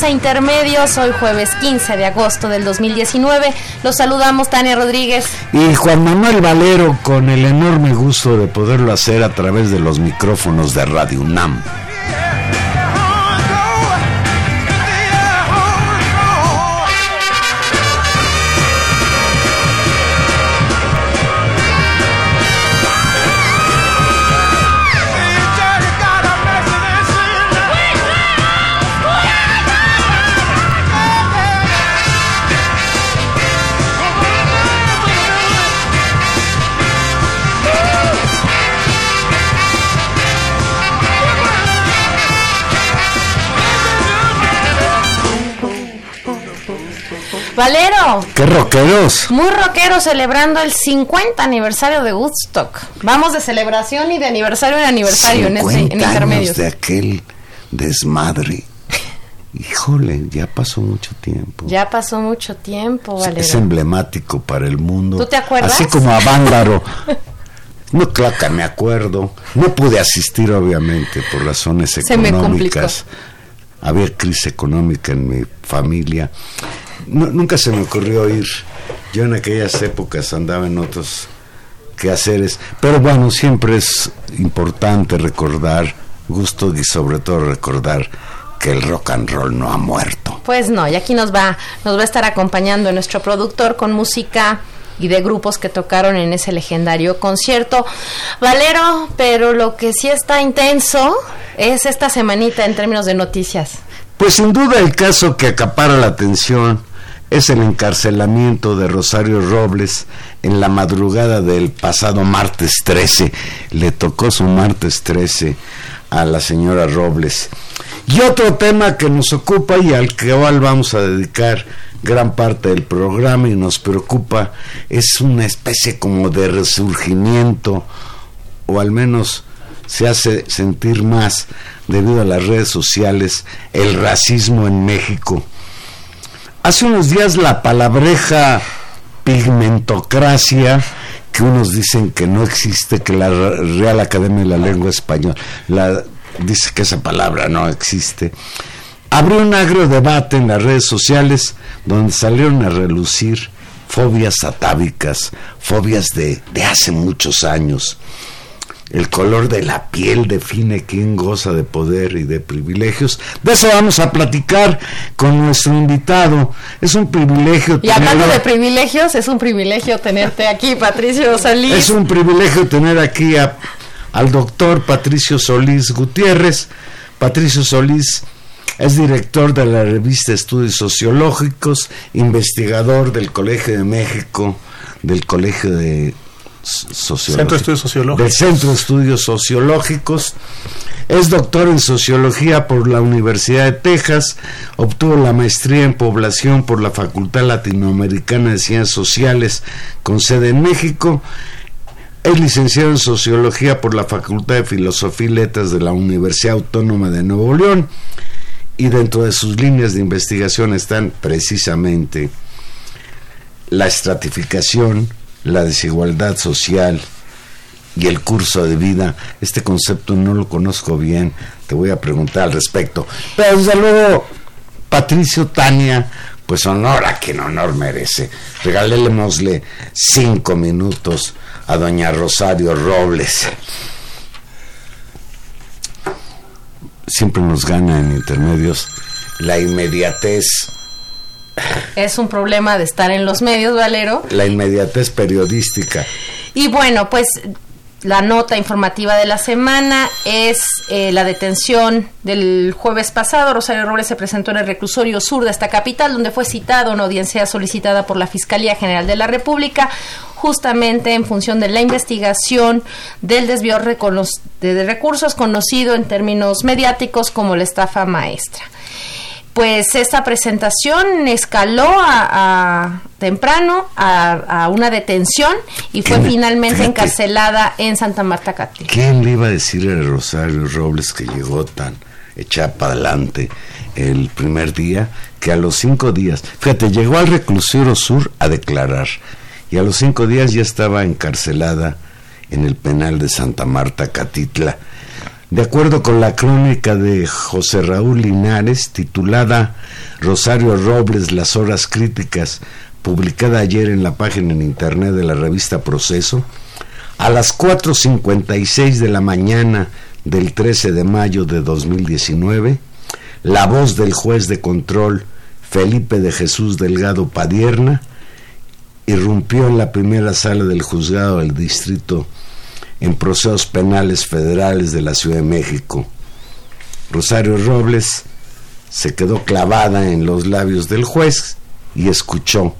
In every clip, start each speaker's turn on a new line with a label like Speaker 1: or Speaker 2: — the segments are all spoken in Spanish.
Speaker 1: A Intermedios, hoy jueves 15 de agosto del 2019. Los saludamos Tania Rodríguez
Speaker 2: y Juan Manuel Valero con el enorme gusto de poderlo hacer a través de los micrófonos de Radio UNAM.
Speaker 1: Valero.
Speaker 2: ¡Qué rockeros!
Speaker 1: Muy rockeros celebrando el 50 aniversario de Woodstock. Vamos de celebración y de aniversario en aniversario en, este, en intermedios.
Speaker 2: de aquel desmadre. Híjole, ya pasó mucho tiempo.
Speaker 1: Ya pasó mucho tiempo, Valero.
Speaker 2: Es emblemático para el mundo.
Speaker 1: ¿Tú te acuerdas?
Speaker 2: Así como a Vándaro. No, claro me acuerdo. No pude asistir, obviamente, por razones económicas. Había crisis económica en mi familia nunca se me ocurrió ir. Yo en aquellas épocas andaba en otros quehaceres, pero bueno, siempre es importante recordar, gusto y sobre todo recordar que el rock and roll no ha muerto.
Speaker 1: Pues no, y aquí nos va, nos va a estar acompañando nuestro productor con música y de grupos que tocaron en ese legendario concierto. Valero, pero lo que sí está intenso es esta semanita en términos de noticias.
Speaker 2: Pues sin duda el caso que acapara la atención es el encarcelamiento de Rosario Robles en la madrugada del pasado martes 13. Le tocó su martes 13 a la señora Robles. Y otro tema que nos ocupa y al que cual vamos a dedicar gran parte del programa y nos preocupa es una especie como de resurgimiento o al menos se hace sentir más debido a las redes sociales el racismo en México Hace unos días la palabreja pigmentocracia, que unos dicen que no existe, que la Real Academia de la Lengua Española la, dice que esa palabra no existe, abrió un agrio debate en las redes sociales donde salieron a relucir fobias atávicas, fobias de, de hace muchos años. El color de la piel define quién goza de poder y de privilegios. De eso vamos a platicar con nuestro invitado. Es un privilegio.
Speaker 1: Y hablando de privilegios, es un privilegio tenerte aquí, Patricio Salí.
Speaker 2: Es un privilegio tener aquí a al doctor Patricio Solís Gutiérrez. Patricio Solís es director de la revista Estudios Sociológicos, investigador del Colegio de México, del Colegio de
Speaker 3: Centro de Estudios Sociológicos.
Speaker 2: Del Centro de Estudios Sociológicos. Es doctor en Sociología por la Universidad de Texas, obtuvo la maestría en Población por la Facultad Latinoamericana de Ciencias Sociales con sede en México. Es licenciado en Sociología por la Facultad de Filosofía y Letras de la Universidad Autónoma de Nuevo León y dentro de sus líneas de investigación están precisamente la estratificación, la desigualdad social y el curso de vida. Este concepto no lo conozco bien, te voy a preguntar al respecto. Pero desde luego, Patricio Tania, pues honor a quien honor merece. Regalémosle cinco minutos a doña Rosario Robles. Siempre nos gana en intermedios la inmediatez
Speaker 1: es un problema de estar en los medios, Valero.
Speaker 2: La inmediatez periodística.
Speaker 1: Y bueno, pues la nota informativa de la semana es eh, la detención del jueves pasado. Rosario Robles se presentó en el reclusorio sur de esta capital, donde fue citado una audiencia solicitada por la Fiscalía General de la República, justamente en función de la investigación del desvío de recursos conocido en términos mediáticos como la estafa maestra pues esta presentación escaló a, temprano a, una detención y fue finalmente encarcelada en Santa Marta Catí.
Speaker 2: ¿Quién le iba a decir a Rosario Robles que llegó tan echada para adelante el primer día que a los cinco días, fíjate, llegó al reclusorio sur a declarar y a los cinco días ya estaba encarcelada en el penal de Santa Marta Catitla de acuerdo con la crónica de José Raúl Linares, titulada Rosario Robles, las horas críticas, publicada ayer en la página en internet de la revista Proceso, a las 4.56 de la mañana del 13 de mayo de 2019, la voz del juez de control Felipe de Jesús Delgado Padierna irrumpió en la primera sala del juzgado del distrito en procesos penales federales de la Ciudad de México. Rosario Robles se quedó clavada en los labios del juez y escuchó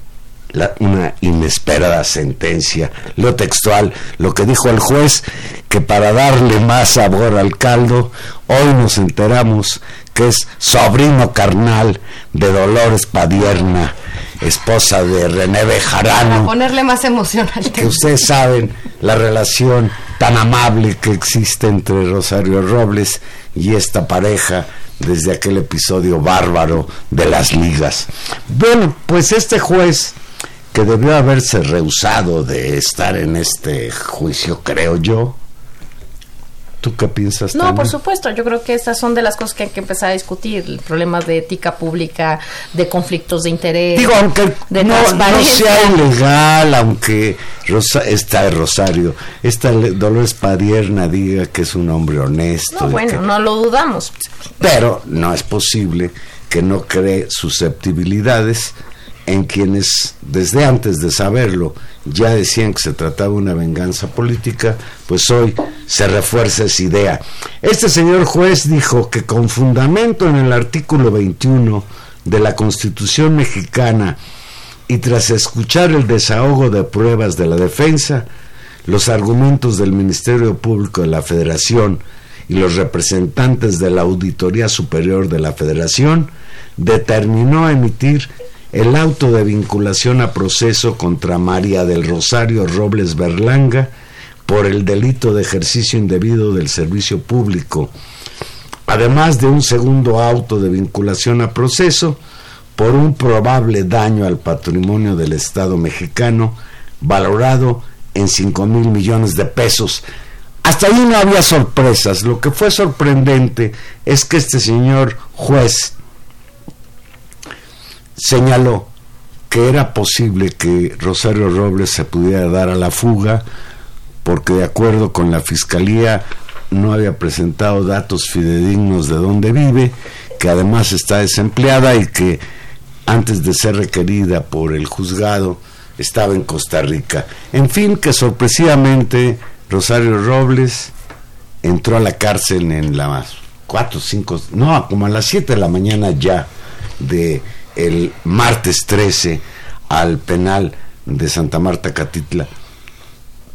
Speaker 2: una inesperada sentencia. Lo textual, lo que dijo el juez, que para darle más sabor al caldo, hoy nos enteramos que es sobrino carnal de Dolores Padierna, esposa de René Bejarano.
Speaker 1: Para ponerle más emoción al
Speaker 2: Que ustedes saben la relación tan amable que existe entre Rosario Robles y esta pareja desde aquel episodio bárbaro de las ligas. Bueno, pues este juez que debió haberse rehusado de estar en este juicio, creo yo, ¿Tú qué piensas?
Speaker 1: No, por supuesto. Yo creo que estas son de las cosas que hay que empezar a discutir. Problemas de ética pública, de conflictos de interés.
Speaker 2: Digo, aunque
Speaker 1: de
Speaker 2: no, sea ilegal, aunque Rosa, esta Rosario, esta Dolores Padierna diga que es un hombre honesto.
Speaker 1: No, bueno, no lo dudamos.
Speaker 2: Pero no es posible que no cree susceptibilidades en quienes desde antes de saberlo ya decían que se trataba de una venganza política, pues hoy se refuerza esa idea. Este señor juez dijo que con fundamento en el artículo 21 de la Constitución mexicana y tras escuchar el desahogo de pruebas de la defensa, los argumentos del Ministerio Público de la Federación y los representantes de la Auditoría Superior de la Federación, determinó emitir el auto de vinculación a proceso contra María del Rosario Robles Berlanga por el delito de ejercicio indebido del servicio público, además de un segundo auto de vinculación a proceso por un probable daño al patrimonio del Estado mexicano valorado en 5 mil millones de pesos. Hasta ahí no había sorpresas. Lo que fue sorprendente es que este señor juez señaló que era posible que Rosario Robles se pudiera dar a la fuga porque de acuerdo con la fiscalía no había presentado datos fidedignos de dónde vive, que además está desempleada y que antes de ser requerida por el juzgado estaba en Costa Rica. En fin, que sorpresivamente Rosario Robles entró a la cárcel en las 4, 5, no, como a las 7 de la mañana ya de el martes 13 al penal de Santa Marta Catitla.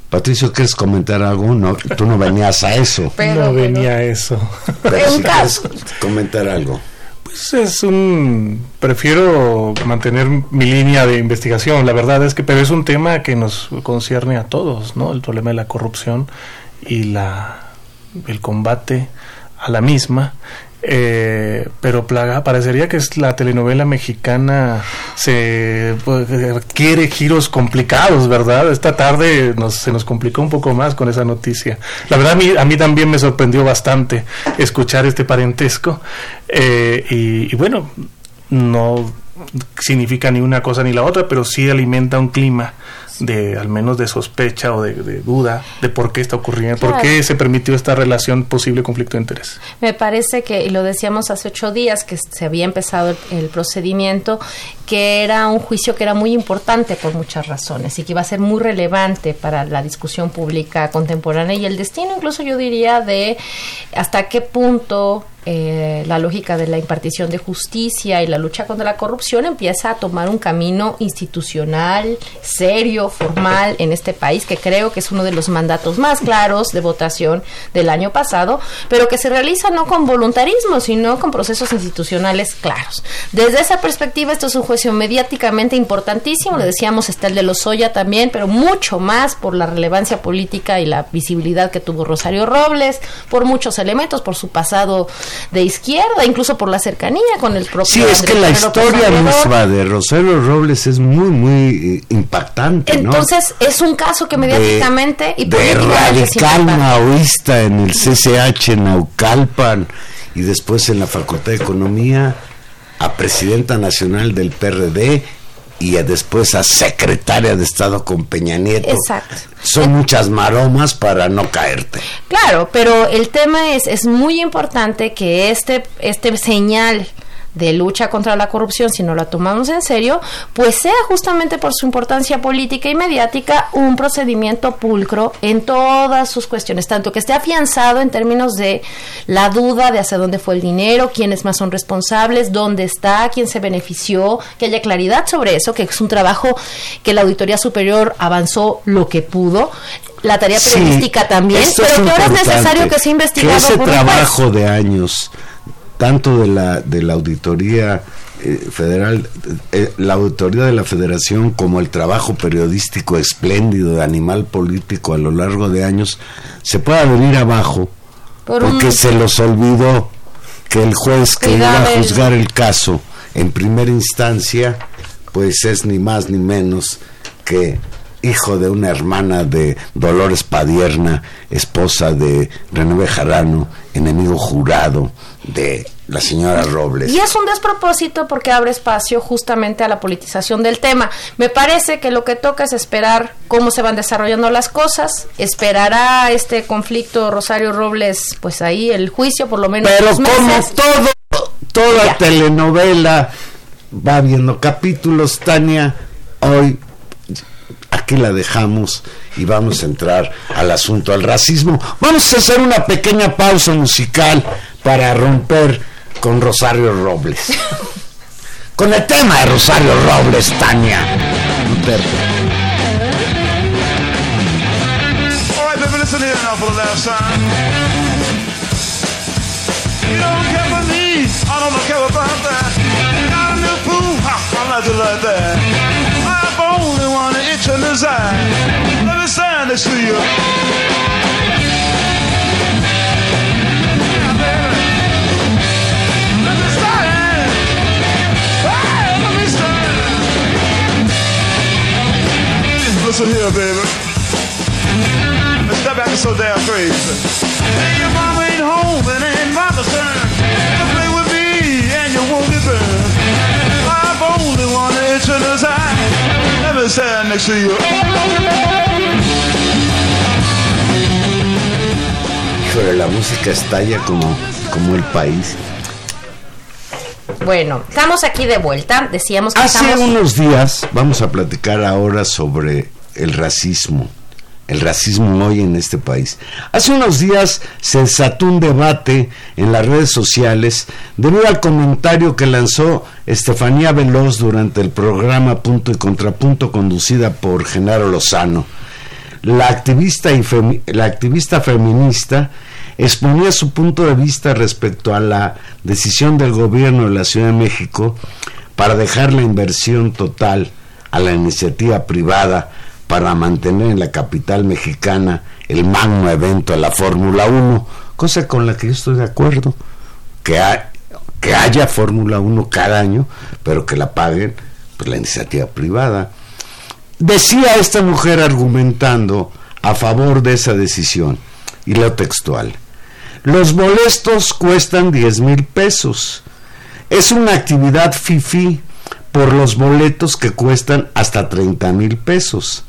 Speaker 2: Patricio, ¿quieres comentar algo? No, tú no venías a eso.
Speaker 3: no venía a eso.
Speaker 2: Pero si quieres comentar algo.
Speaker 3: Pues es un prefiero mantener mi línea de investigación. La verdad es que pero es un tema que nos concierne a todos, ¿no? El problema de la corrupción y la el combate a la misma eh, pero plaga, parecería que es la telenovela mexicana se pues, quiere giros complicados, ¿verdad? Esta tarde nos, se nos complicó un poco más con esa noticia. La verdad a mí, a también me sorprendió bastante escuchar este parentesco eh, y, y bueno, no significa ni una cosa ni la otra, pero sí alimenta un clima de al menos de sospecha o de, duda de por qué está ocurriendo, por qué se permitió esta relación posible conflicto de interés.
Speaker 1: Me parece que, y lo decíamos hace ocho días, que se había empezado el, procedimiento, que era un juicio que era muy importante por muchas razones y que iba a ser muy relevante para la discusión pública contemporánea y el destino incluso yo diría de hasta qué punto eh, la lógica de la impartición de justicia y la lucha contra la corrupción empieza a tomar un camino institucional, serio, formal en este país, que creo que es uno de los mandatos más claros de votación del año pasado, pero que se realiza no con voluntarismo, sino con procesos institucionales claros. Desde esa perspectiva, esto es un juicio mediáticamente importantísimo, le decíamos está el de Lozoya también, pero mucho más por la relevancia política y la visibilidad que tuvo Rosario Robles, por muchos elementos, por su pasado de izquierda, incluso por la cercanía con el propio.
Speaker 2: Sí, es que la historia misma de Rosario Robles es muy, muy eh, impactante.
Speaker 1: Entonces, es un caso que mediáticamente
Speaker 2: y de radical maoísta en el CCH en Naucalpan y después en la Facultad de Economía a presidenta nacional del PRD y después a secretaria de Estado con Peña Nieto.
Speaker 1: Exacto.
Speaker 2: Son muchas maromas para no caerte.
Speaker 1: Claro, pero el tema es, es muy importante que este, este señal de lucha contra la corrupción, si no la tomamos en serio, pues sea justamente por su importancia política y mediática un procedimiento pulcro en todas sus cuestiones, tanto que esté afianzado en términos de la duda de hacia dónde fue el dinero, quiénes más son responsables, dónde está, quién se benefició, que haya claridad sobre eso, que es un trabajo que la Auditoría Superior avanzó lo que pudo, la tarea periodística también, pero que ahora es necesario que se investigue.
Speaker 2: ese trabajo de años tanto de la, de la auditoría eh, federal, eh, la auditoría de la federación como el trabajo periodístico espléndido de animal político a lo largo de años, se pueda venir abajo porque se los olvidó que el juez que iba a juzgar el caso en primera instancia, pues es ni más ni menos que hijo de una hermana de Dolores Padierna, esposa de René Bejarano, enemigo jurado de la señora Robles.
Speaker 1: Y es un despropósito porque abre espacio justamente a la politización del tema. Me parece que lo que toca es esperar cómo se van desarrollando las cosas, esperará este conflicto Rosario Robles, pues ahí el juicio por lo menos.
Speaker 2: Pero como todo, toda telenovela va viendo capítulos, Tania, hoy aquí la dejamos y vamos a entrar al asunto, al racismo. Vamos a hacer una pequeña pausa musical para romper con Rosario Robles. con el tema de Rosario Robles, Tania. I don't care about that. Got a new pool, I like it like that. In. Let me stand next to you. listen here, baby. Step back so damn crazy. Hey, your mama ain't home and ain't mama's turn. You play with me and you won't get burned. I've only one itch in his eye. Stand next to you. Híjole, la música estalla como, como el país.
Speaker 1: Bueno, estamos aquí de vuelta. Decíamos que
Speaker 2: Hace unos días vamos a platicar ahora sobre el racismo el racismo hoy en este país. Hace unos días se desató un debate en las redes sociales debido al comentario que lanzó Estefanía Veloz durante el programa Punto y Contrapunto conducida por Genaro Lozano. La activista, y la activista feminista exponía su punto de vista respecto a la decisión del gobierno de la Ciudad de México para dejar la inversión total a la iniciativa privada para mantener en la capital mexicana el magno evento de la Fórmula 1, cosa con la que yo estoy de acuerdo, que, que haya Fórmula 1 cada año, pero que la paguen pues, la iniciativa privada. Decía esta mujer argumentando a favor de esa decisión, y leo textual, los molestos cuestan 10 mil pesos. Es una actividad fifi por los boletos que cuestan hasta 30 mil pesos.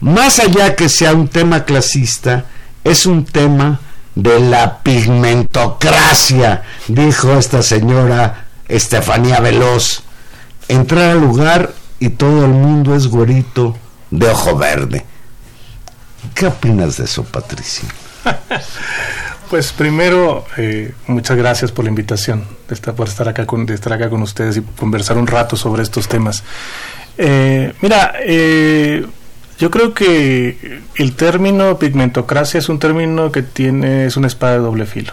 Speaker 2: Más allá que sea un tema clasista, es un tema de la pigmentocracia, dijo esta señora Estefanía Veloz. Entrar al lugar y todo el mundo es güerito de ojo verde. ¿Qué opinas de eso, Patricia?
Speaker 3: Pues primero, eh, muchas gracias por la invitación, estar, por estar acá, con, de estar acá con ustedes y conversar un rato sobre estos temas. Eh, mira, eh, yo creo que el término pigmentocracia es un término que tiene, es una espada de doble filo.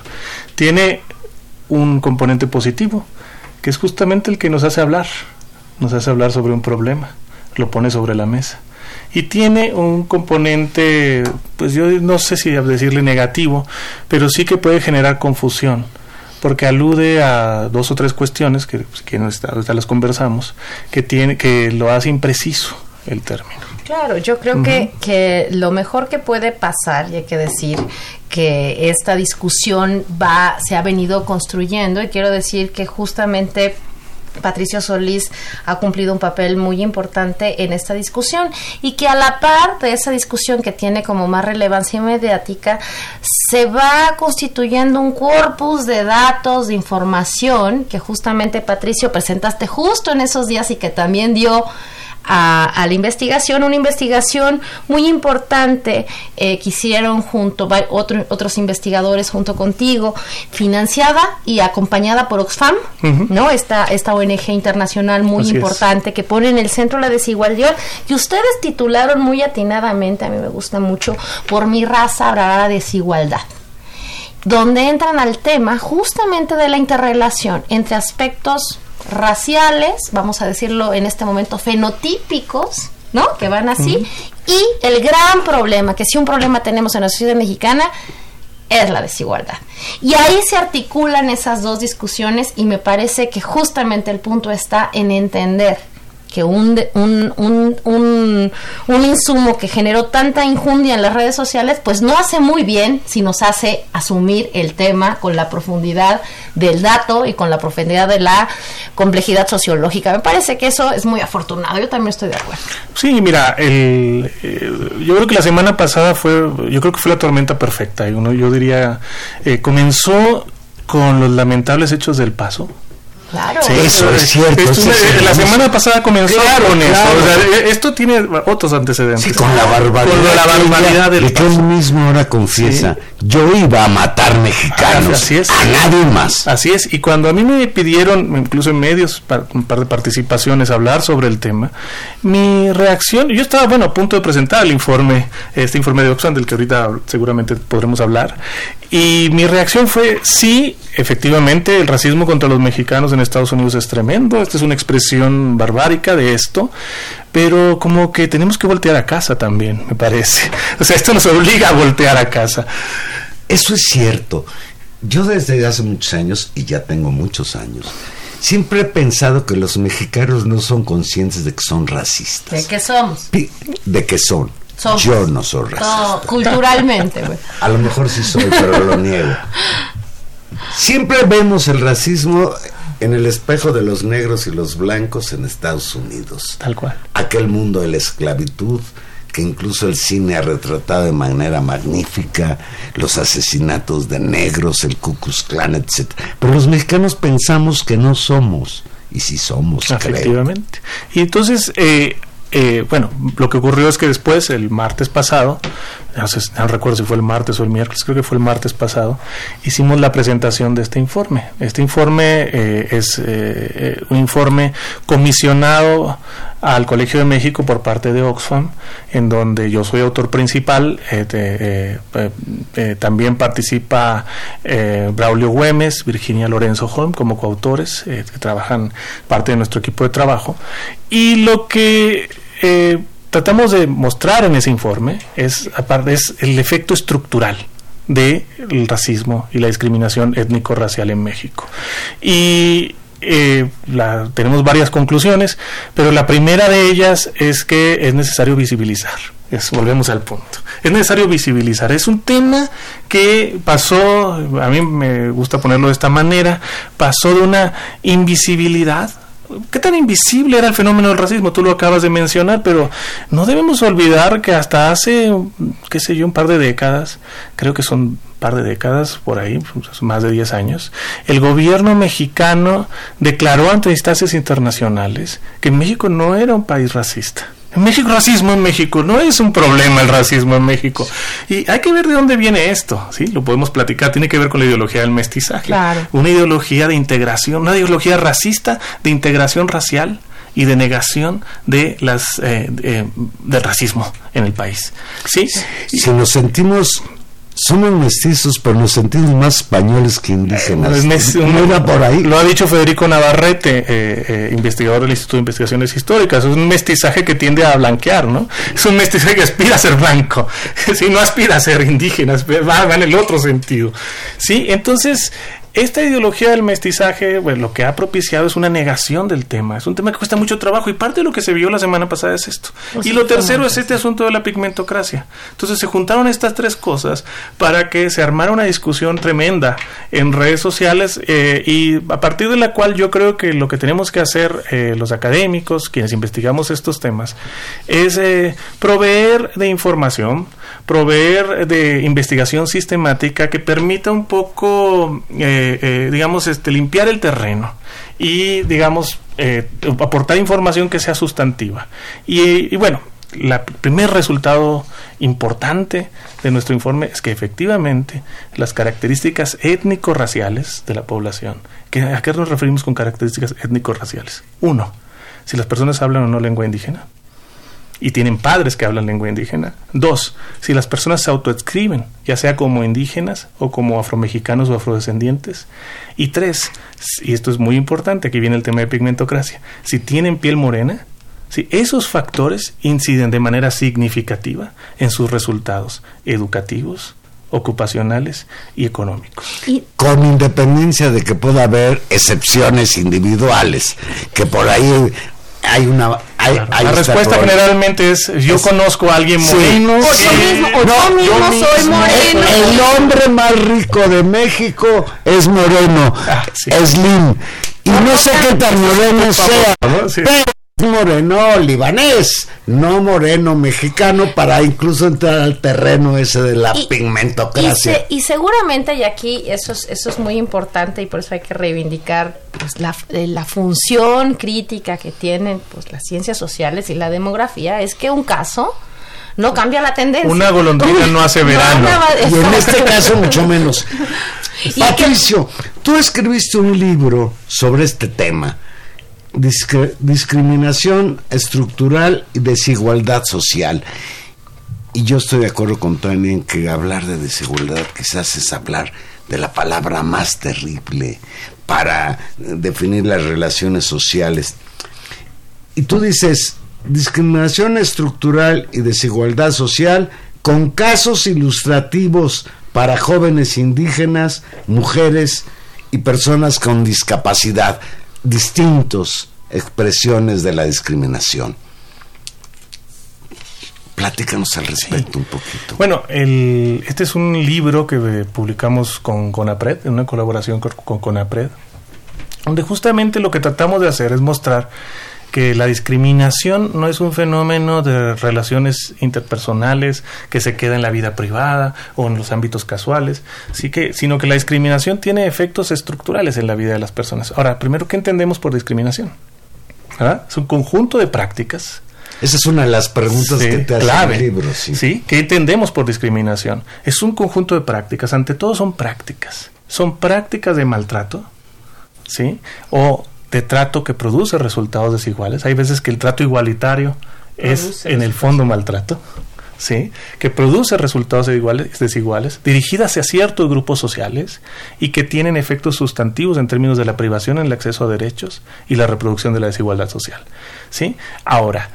Speaker 3: Tiene un componente positivo, que es justamente el que nos hace hablar, nos hace hablar sobre un problema, lo pone sobre la mesa y tiene un componente, pues yo no sé si decirle negativo, pero sí que puede generar confusión porque alude a dos o tres cuestiones que, pues, que ahorita las conversamos, que, tiene, que lo hace impreciso el término.
Speaker 1: Claro, yo creo que, que lo mejor que puede pasar, y hay que decir que esta discusión va, se ha venido construyendo, y quiero decir que justamente Patricio Solís ha cumplido un papel muy importante en esta discusión y que a la par de esa discusión que tiene como más relevancia mediática, se va constituyendo un corpus de datos, de información que justamente Patricio presentaste justo en esos días y que también dio a, la investigación, una investigación muy importante eh, que hicieron junto otro, otros investigadores junto contigo, financiada y acompañada por Oxfam, ¿no? Esta, esta ONG internacional muy importante que pone en el centro la desigualdad. Y ustedes titularon muy atinadamente, a mí me gusta mucho, por mi raza habrá la desigualdad donde entran al tema justamente de la interrelación entre aspectos raciales, vamos a decirlo en este momento, fenotípicos, ¿no? Que van así. Y el gran problema, que si un problema tenemos en la sociedad mexicana, es la desigualdad. Y ahí se articulan esas dos discusiones y me parece que justamente el punto está en entender que un, un, un, un, insumo que generó tanta injundia en las redes sociales, pues no hace muy bien si nos hace asumir el tema con la profundidad del dato y con la profundidad de la complejidad sociológica. Me parece que eso es muy afortunado. Yo también estoy de acuerdo.
Speaker 3: Sí, mira, el, yo creo que la semana pasada fue, yo creo que fue la tormenta perfecta. Uno, yo diría, eh, comenzó con los lamentables hechos del paso
Speaker 1: Claro.
Speaker 2: eso es cierto.
Speaker 3: la semana pasada comenzó con esto. esto tiene otros antecedentes.
Speaker 2: Sí, con la barbaridad. Con
Speaker 3: la barbaridad del
Speaker 2: que él mismo ahora confiesa. Yo iba a matar mexicanos. Así es. A nadie más.
Speaker 3: Así es. Y cuando a mí me pidieron, incluso en medios, un par de participaciones, hablar sobre el tema, mi reacción, yo estaba, bueno, a punto de presentar el informe, este informe de Oxfam, del que ahorita seguramente podremos hablar. Y mi reacción fue, sí, efectivamente, el racismo contra los mexicanos en Estados Unidos es tremendo, esta es una expresión barbárica de esto, pero como que tenemos que voltear a casa también, me parece. O sea, esto nos obliga a voltear a casa.
Speaker 2: Eso es cierto. Yo desde hace muchos años, y ya tengo muchos años, siempre he pensado que los mexicanos no son conscientes de que son racistas.
Speaker 1: ¿De qué somos?
Speaker 2: De que son. Yo no soy racista.
Speaker 1: culturalmente,
Speaker 2: A lo mejor sí soy, pero lo niego. Siempre vemos el racismo en el espejo de los negros y los blancos en Estados Unidos.
Speaker 3: Tal cual.
Speaker 2: Aquel mundo de la esclavitud que incluso el cine ha retratado de manera magnífica, los asesinatos de negros, el Ku Klux Klan, etc. Pero los mexicanos pensamos que no somos, y sí somos,
Speaker 3: Efectivamente. Y entonces, eh, eh, bueno, lo que ocurrió es que después, el martes pasado, no, recuerdo si fue el martes o el miércoles, creo que fue el martes pasado, hicimos la presentación de este informe. Este informe eh, es eh, un informe comisionado al Colegio de México por parte de Oxfam, en donde yo soy autor principal. también participa Braulio Güemes, Virginia Lorenzo Holm como coautores, que trabajan parte de nuestro equipo de trabajo. Y lo que eh, tratamos de mostrar en ese informe es, aparte, es el efecto estructural del racismo y la discriminación étnico-racial en México. Y eh, la, tenemos varias conclusiones, pero la primera de ellas es que es necesario visibilizar. volvemos al punto. Es necesario visibilizar. Es un tema que pasó, a mí me gusta ponerlo de esta manera, pasó de una invisibilidad ¿Qué tan invisible era el fenómeno del racismo? Tú lo acabas de mencionar, pero no debemos olvidar que hasta hace, qué sé yo, un par de décadas, creo que son un par de décadas por ahí, pues, más de 10 años, el gobierno mexicano declaró ante instancias internacionales que México no era un país racista. En México, racismo en México, no es un problema el racismo en México. Y hay que ver de dónde viene esto, ¿sí? Lo podemos platicar, tiene que ver con la ideología del mestizaje. Una ideología de integración, una ideología racista de integración racial y de negación de las eh, eh, del racismo en el país. ¿Sí?
Speaker 2: Si nos sentimos somos mestizos, pero nos sentimos más españoles que indígenas.
Speaker 3: no por ahí. Lo ha dicho Federico Navarrete, eh, eh, investigador del Instituto de Investigaciones Históricas. Es un mestizaje que tiende a blanquear, ¿no? Es un mestizaje que aspira a ser blanco. Si no aspira a ser indígena, va, va en el otro sentido. Sí, entonces esta ideología del mestizaje, pues, lo que ha propiciado es una negación del tema. Es un tema que cuesta mucho trabajo y parte de lo que se vio la semana pasada es esto. Pues y lo tercero es este asunto de la pigmentocracia. Entonces se juntaron estas tres cosas para que se armara una discusión tremenda en redes sociales eh, y a partir de la cual yo creo que lo que tenemos que hacer eh, los académicos, quienes investigamos estos temas, es eh, proveer de información, proveer de investigación sistemática que permita un poco, eh, eh, digamos, este, limpiar el terreno y, digamos, eh, aportar información que sea sustantiva. Y, bueno, el primer resultado importante de nuestro informe es que efectivamente las características étnico-raciales de la población, ¿a qué nos referimos con características étnico-raciales? Uno, si las personas hablan o no lengua indígena y tienen padres que hablan lengua indígena. Dos, si las personas se autoescriben, ya sea como indígenas o como afromexicanos o afrodescendientes. Y tres, y esto es muy importante, aquí viene el tema de pigmentocracia, si tienen piel morena, si esos factores inciden de manera significativa en sus resultados educativos, ocupacionales y económicos.
Speaker 2: Con independencia de que pueda haber excepciones individuales, que por ahí hay una
Speaker 3: la respuesta generalmente es yo conozco a alguien moreno.
Speaker 2: Yo mismo, soy moreno. El, hombre más rico de México es moreno. Ah, es Slim. Y no, sé qué tan moreno sea pero moreno libanés, no moreno mexicano, para incluso entrar al terreno ese de la pigmentocracia.
Speaker 1: Y, seguramente, y aquí eso es, eso es muy importante y por eso hay que reivindicar pues, la, eh, la, función crítica que tienen pues, las ciencias sociales y la demografía, es que un caso no cambia la tendencia.
Speaker 3: Una golondrina no hace verano.
Speaker 2: y en este caso mucho menos. Patricio, tú escribiste un libro sobre este tema discriminación estructural y desigualdad social. Y yo estoy de acuerdo con Tony en que hablar de desigualdad quizás es hablar de la palabra más terrible para definir las relaciones sociales. Y tú dices, discriminación estructural y desigualdad social con casos ilustrativos para jóvenes indígenas, mujeres y personas con discapacidad distintos expresiones de la discriminación. Platícanos al respecto un poquito.
Speaker 3: Bueno, el, este es un libro que publicamos con CONAPRED, en una colaboración con, con CONAPRED, donde justamente lo que tratamos de hacer es mostrar que la discriminación no es un fenómeno de relaciones interpersonales que se queda en la vida privada o en los ámbitos casuales, sí que, sino que la discriminación tiene efectos estructurales en la vida de las personas. Ahora, primero, ¿qué entendemos por discriminación? Es un conjunto de prácticas
Speaker 2: Esa es una de las preguntas que te hace el libro.
Speaker 3: Sí. sí, ¿qué entendemos por discriminación? Es un conjunto de prácticas, ante todo son prácticas. Son prácticas de maltrato, ¿sí? O de trato que produce resultados desiguales. Hay veces que el trato igualitario es en el fondo maltrato. ¿sí? que produce resultados desiguales, desiguales, dirigidas hacia ciertos grupos sociales y que tienen efectos sustantivos en términos de la privación en el acceso a derechos y la reproducción de la desigualdad social. ¿sí? Ahora,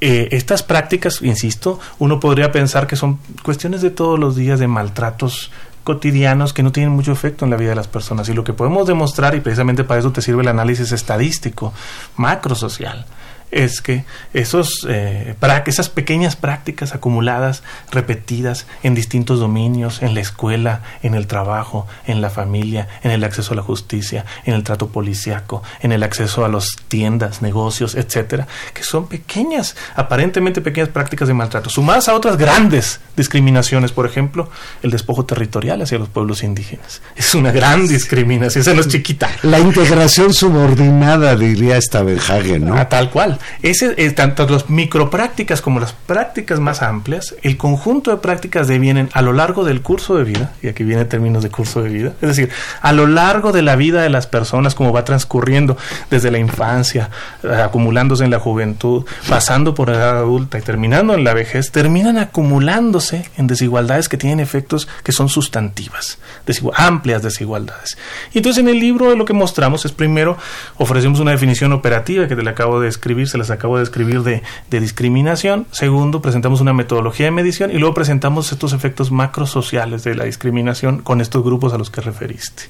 Speaker 3: eh, estas prácticas, insisto, uno podría pensar que son cuestiones de todos los días de maltratos cotidianos que no tienen mucho efecto en la vida de las personas. Y lo que podemos demostrar, y precisamente para eso te sirve el análisis estadístico, macrosocial, es que esos, eh, esas pequeñas prácticas acumuladas, repetidas en distintos dominios, en la escuela, en el trabajo, en la familia, en el acceso a la justicia, en el trato policiaco, en el acceso a las tiendas, negocios, etcétera, que son pequeñas, aparentemente pequeñas prácticas de maltrato, sumadas a otras grandes discriminaciones, por ejemplo, el despojo territorial hacia los pueblos indígenas. Es una gran discriminación, esa no es chiquita.
Speaker 2: La integración subordinada, diría Stavenhagen, ¿no?
Speaker 3: A tal cual. Ese, eh, tanto las microprácticas como las prácticas más amplias, el conjunto de prácticas devienen a lo largo del curso de vida, y aquí viene términos de curso de vida, es decir, a lo largo de la vida de las personas, como va transcurriendo desde la infancia, eh, acumulándose en la juventud, pasando por la edad adulta y terminando en la vejez, terminan acumulándose en desigualdades que tienen efectos que son sustantivas, amplias desigualdades. Y entonces en el libro lo que mostramos es primero ofrecemos una definición operativa que te la acabo de escribir se las acabo de escribir de, discriminación. Segundo, presentamos una metodología de medición y luego presentamos estos efectos macrosociales de la discriminación con estos grupos a los que referiste.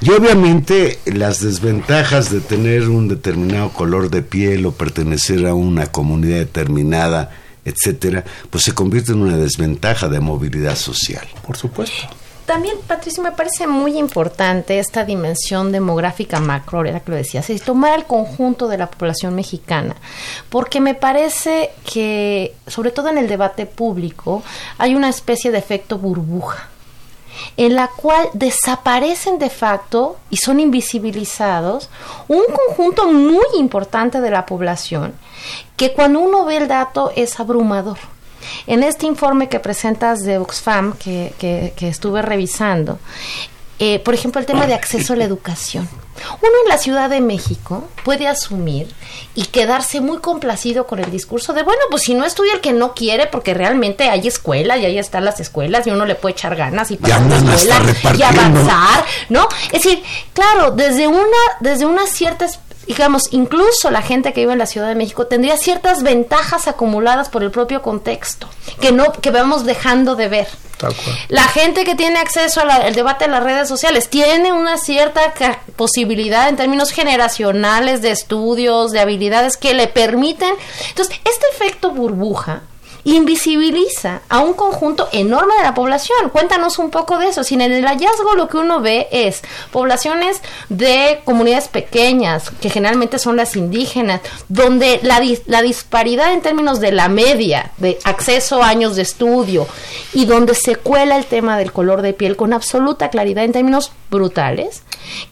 Speaker 2: Y obviamente las desventajas de tener un determinado color de piel o pertenecer a una comunidad determinada, etcétera, pues se convierte en una desventaja de movilidad social.
Speaker 3: Por supuesto.
Speaker 1: También, Patricio, me parece muy importante esta dimensión demográfica macro, era que lo decías, es tomar el conjunto de la población mexicana, porque me parece que, sobre todo en el debate público, hay una especie de efecto burbuja en la cual desaparecen de facto y son invisibilizados un conjunto muy importante de la población que cuando uno ve el dato es abrumador. En este informe que presentas de Oxfam, que, que, estuve revisando, eh, por ejemplo, el tema de acceso a la educación. Uno en la Ciudad de México puede asumir y quedarse muy complacido con el discurso de, bueno, pues si no estudia el que no quiere, porque realmente hay escuela y ahí están las escuelas y uno le puede echar ganas y pasar la escuela y avanzar, ¿no? Es decir, claro, desde una, desde una cierta digamos, incluso la gente que vive en la Ciudad de México tendría ciertas ventajas acumuladas por el propio contexto, que no, que vamos dejando de ver. La gente que tiene acceso al debate en las redes sociales tiene una cierta posibilidad en términos generacionales de estudios, de habilidades que le permiten. Entonces, este efecto burbuja invisibiliza a un conjunto enorme de la población. Cuéntanos un poco de eso. Si en el hallazgo lo que uno ve es poblaciones de comunidades pequeñas, que generalmente son las indígenas, donde la, la disparidad en términos de la media, de acceso a años de estudio, y donde se cuela el tema del color de piel con absoluta claridad en términos brutales,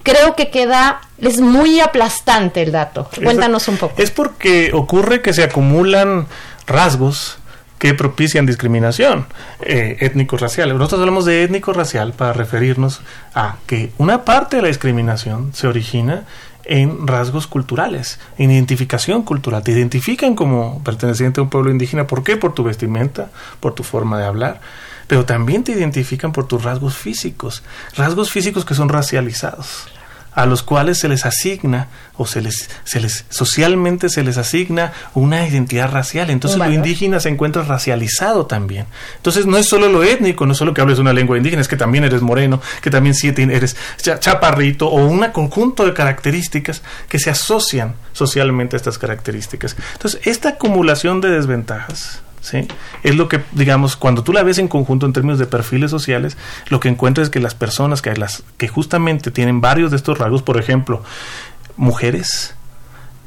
Speaker 1: creo que queda es muy aplastante el dato. Cuéntanos un poco.
Speaker 3: Es porque ocurre que se acumulan rasgos que propician discriminación eh, étnico-racial. Nosotros hablamos de étnico-racial para referirnos a que una parte de la discriminación se origina en rasgos culturales, en identificación cultural. Te identifican como perteneciente a un pueblo indígena. ¿Por qué? Por tu vestimenta, por tu forma de hablar. Pero también te identifican por tus rasgos físicos, rasgos físicos que son racializados a los cuales se les asigna o se les, se les socialmente se les asigna una identidad racial. Entonces lo indígena se encuentra racializado también. Entonces no es solo lo étnico, no es solo que hables una lengua indígena, es que también eres moreno, que también eres chaparrito o un conjunto de características que se asocian socialmente a estas características. Entonces esta acumulación de desventajas ¿sí? Es lo que, digamos, cuando tú la ves en conjunto en términos de perfiles sociales, lo que encuentras es que las personas que, las, que justamente tienen varios de estos rasgos, por ejemplo, mujeres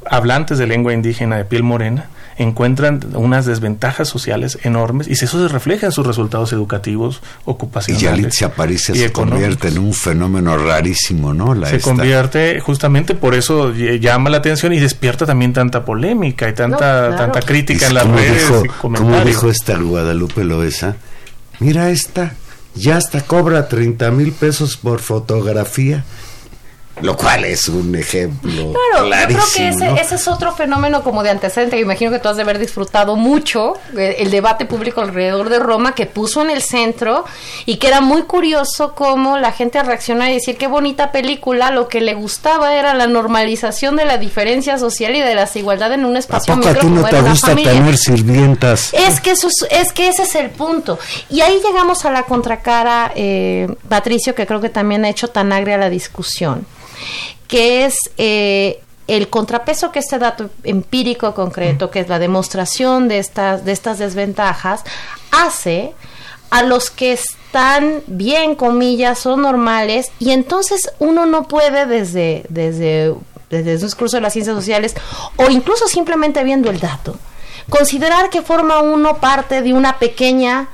Speaker 3: hablantes de lengua indígena de piel morena, encuentran unas desventajas sociales enormes y eso se refleja en sus resultados educativos, ocupacionales.
Speaker 2: Y Yalitza Aparicio se convierte en un fenómeno rarísimo, ¿no?
Speaker 3: La se convierte, justamente por eso llama la atención y despierta también tanta polémica y tanta, tanta crítica en las redes
Speaker 2: y Como dijo esta Guadalupe Loesa, mira esta, ya hasta cobra 30 mil pesos por fotografía lo cual es un ejemplo claro, clarísimo.
Speaker 1: Yo creo que ese, es otro fenómeno como de antecedente que imagino que tú has de haber disfrutado mucho, eh, el, debate público alrededor de Roma que puso en el centro y que era muy curioso cómo la gente reaccionaba y decir qué bonita película, lo que le gustaba era la normalización de la diferencia social y de la desigualdad en un espacio
Speaker 2: ¿A poco a ti no te gusta tener sirvientas?
Speaker 1: Es que, eso es, que ese es el punto. Y ahí llegamos a la contracara, eh, Patricio, que creo que también ha hecho tan agria la discusión que es eh, el contrapeso que este dato empírico concreto, que es la demostración de estas, de estas desventajas, hace a los que están bien, comillas, son normales, y entonces uno no puede desde, desde, desde un discurso de las ciencias sociales, o incluso simplemente viendo el dato, considerar que forma uno parte de una pequeña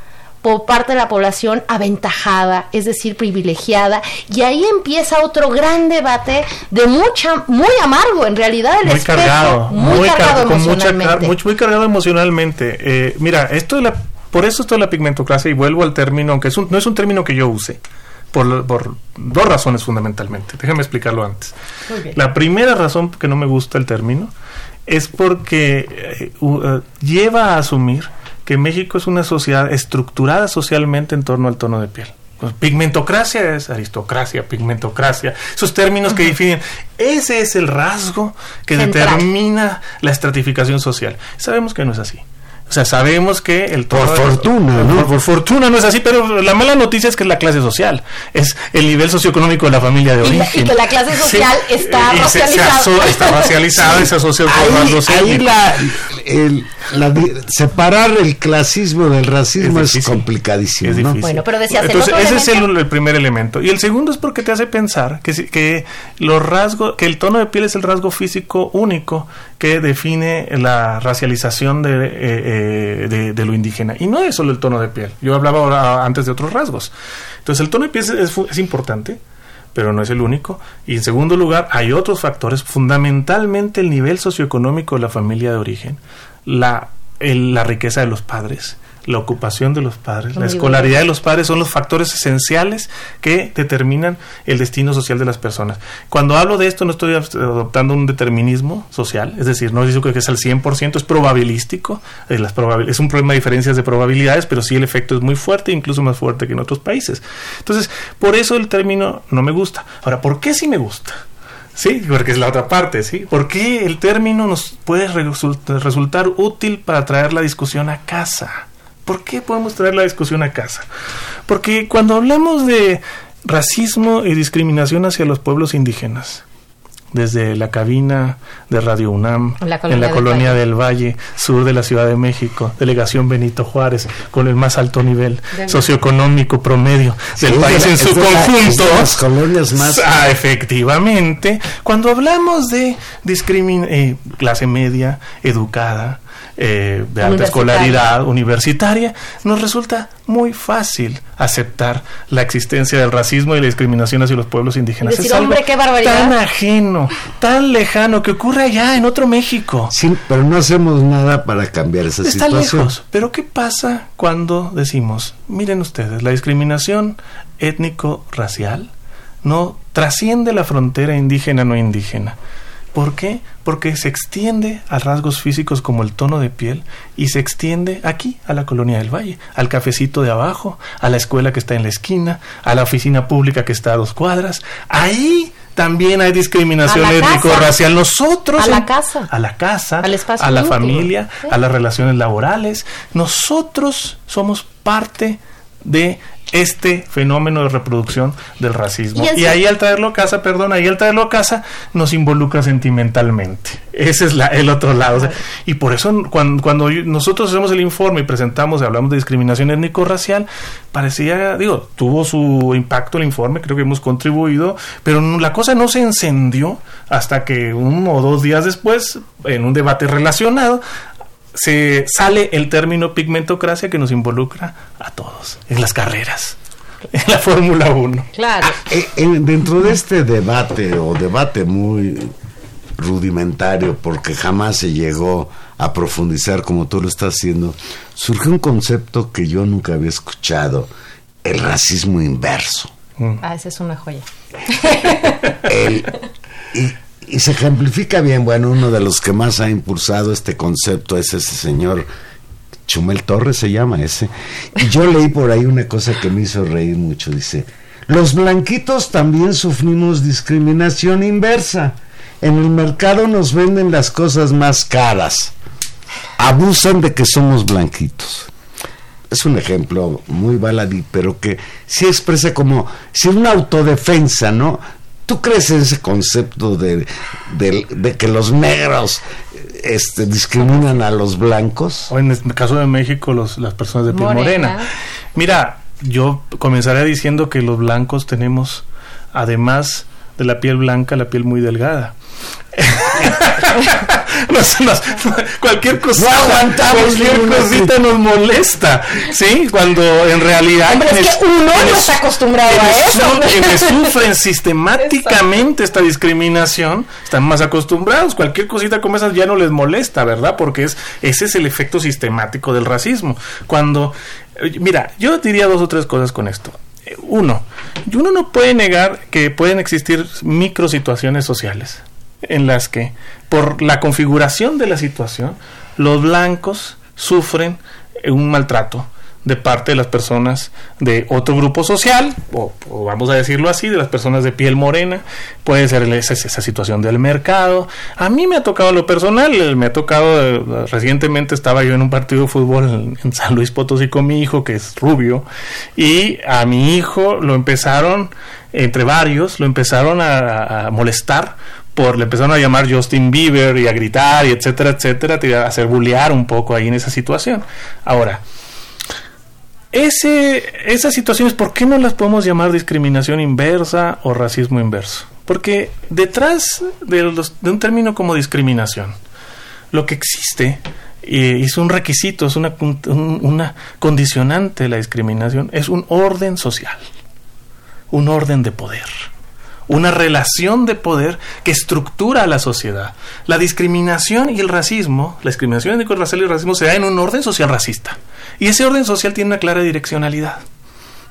Speaker 1: por parte de la población aventajada, es decir, privilegiada, y ahí empieza otro gran debate de mucha, muy amargo en realidad el
Speaker 3: muy cargado, muy, cargado emocionalmente. muy, cargado emocionalmente. Eh, mira, esto de la, por eso esto de la pigmentocracia, y vuelvo al término, aunque es no es un término que yo use, por, por, dos razones fundamentalmente. Déjame explicarlo antes. La primera razón que no me gusta el término es porque eh, uh, lleva a asumir que México es una sociedad estructurada socialmente en torno al tono de piel. Pues, pigmentocracia es aristocracia, pigmentocracia, esos términos que definen, ese es el rasgo que determina la estratificación social. Sabemos que no es así. O sea, sabemos que el
Speaker 2: Por fortuna,
Speaker 3: ¿no? Por, fortuna no es así, pero la mala noticia es que es la clase social, es el nivel socioeconómico de la familia de origen.
Speaker 1: Y, que la clase social está
Speaker 3: racializada. está racializada y se asocia con
Speaker 2: ahí, la, el, separar el clasismo del racismo es, complicadísimo.
Speaker 1: Bueno, pero
Speaker 3: decías Entonces, ese es el, primer elemento. Y el segundo es porque te hace pensar que, que los rasgos, que el tono de piel es el rasgo físico único que define la racialización de, eh, eh, de, lo indígena. Y no es solo el tono de piel. Yo hablaba ahora, antes de otros rasgos. Entonces, el tono de piel es, importante pero no es el único. Y en segundo lugar, hay otros factores, fundamentalmente el nivel socioeconómico de la familia de origen, la, la riqueza de los padres, la ocupación de los padres, la escolaridad de los padres son los factores esenciales que determinan el destino social de las personas. Cuando hablo de esto no estoy adoptando un determinismo social, es decir, no digo que es al 100%, es probabilístico, las es un problema de diferencias de probabilidades, pero sí el efecto es muy fuerte, incluso más fuerte que en otros países. Entonces, por eso el término no me gusta. Ahora, ¿por qué sí me gusta? Sí, porque es la otra parte, ¿sí? ¿Por qué el término nos puede resultar útil para traer la discusión a casa? ¿Por qué podemos traer la discusión a casa? Porque cuando hablamos de racismo y discriminación hacia los pueblos indígenas, desde la cabina de Radio UNAM en la colonia, del, Valle. sur de la Ciudad de México, delegación Benito Juárez, con el más alto nivel socioeconómico promedio del país en su conjunto.
Speaker 2: las colonias más.
Speaker 3: Ah, efectivamente, cuando hablamos de discriminación, eh, clase media, educada, eh, de alta escolaridad universitaria, nos resulta muy fácil aceptar la existencia del racismo y la discriminación hacia los pueblos indígenas.
Speaker 1: es algo
Speaker 3: tan ajeno, tan lejano que ocurre allá en otro México.
Speaker 2: Sí, pero no hacemos nada para cambiar esa Está situación. Lejos.
Speaker 3: Pero ¿qué pasa cuando decimos, miren ustedes, la discriminación étnico-racial no trasciende la frontera indígena no indígena? ¿Por qué? Porque se extiende a rasgos físicos como el tono de piel y se extiende aquí, a la colonia del Valle, al cafecito de abajo, a la escuela que está en la esquina, a la oficina pública que está a dos cuadras. Ahí también hay discriminación étnico-racial. Nosotros.
Speaker 1: A la casa.
Speaker 3: A la casa.
Speaker 1: Al espacio
Speaker 3: a la familia, a las relaciones laborales. Nosotros somos parte de este fenómeno de reproducción del racismo. Y, ahí al traerlo a casa, perdón, ahí al traerlo a casa nos involucra sentimentalmente. Ese es la, el otro lado. y por eso cuando, cuando, nosotros hacemos el informe y presentamos y hablamos de discriminación étnico-racial, parecía, digo, tuvo su impacto el informe, creo que hemos contribuido, pero la cosa no se encendió hasta que uno o dos días después, en un debate relacionado, se sale el término pigmentocracia que nos involucra a todos en las carreras, en la Fórmula 1.
Speaker 1: Claro.
Speaker 2: Eh, en- dentro de este debate, o debate muy rudimentario, porque jamás se llegó a profundizar como tú lo estás haciendo, surgió un concepto que yo nunca había escuchado, el racismo inverso.
Speaker 1: Ah, esa es una joya.
Speaker 2: El- y, y se ejemplifica bien, bueno, uno de los que más ha impulsado este concepto es ese señor Chumel Torres, se llama ese. Y yo leí por ahí una cosa que me hizo reír mucho, dice, los blanquitos también sufrimos discriminación inversa. En el mercado nos venden las cosas más caras. Abusan de que somos blanquitos es un ejemplo muy baladí, pero que sí expresa como si una autodefensa, ¿no? ¿Tú crees en ese concepto de, de- de que los negros este, discriminan a los blancos?
Speaker 3: O en el caso de México, los, las personas de piel morena.
Speaker 1: Morena.
Speaker 3: Mira, yo comenzaré diciendo que los blancos tenemos, además de la piel blanca, la piel muy delgada. Nos- nos- cualquier cosa,
Speaker 2: No aguantamos
Speaker 3: cualquier cosita nos molesta, ¿sí? Cuando en realidad
Speaker 1: Hombre, es que uno no está acostumbrado a eso.
Speaker 3: quienes sufren sistemáticamente esta discriminación están más acostumbrados. Cualquier cosita como esas ya no les molesta, ¿verdad? Porque es ese es el efecto sistemático del racismo. Cuando, eh, mira, yo diría dos o tres cosas con esto. Eh, Uno, uno no puede negar que pueden existir micro situaciones sociales en las que, por la configuración de la situación, los blancos sufren un maltrato de parte de las personas de otro grupo social, o, vamos a decirlo así, de las personas de piel morena, puede ser esa, situación del mercado. A mí me ha tocado lo personal, eh, me ha tocado, eh, recientemente estaba yo en un partido de fútbol en, San Luis Potosí con mi hijo, que es rubio, y a mi hijo lo empezaron, entre varios, lo empezaron a molestar por le empezaron a llamar Justin Bieber y a gritar y etcétera, etcétera, a hacer bullear un poco ahí en esa situación. Ahora, ese, esas situaciones, ¿por qué no las podemos llamar discriminación inversa o racismo inverso? Porque detrás de, los- de un término como discriminación, lo que existe y es un requisito, es una, un- una condicionante de la discriminación, es un orden social, un orden de poder una relación de poder que estructura a la sociedad. La discriminación y el racismo, la discriminación étnico-racial y el racismo se da en un orden social racista. Y ese orden social tiene una clara direccionalidad.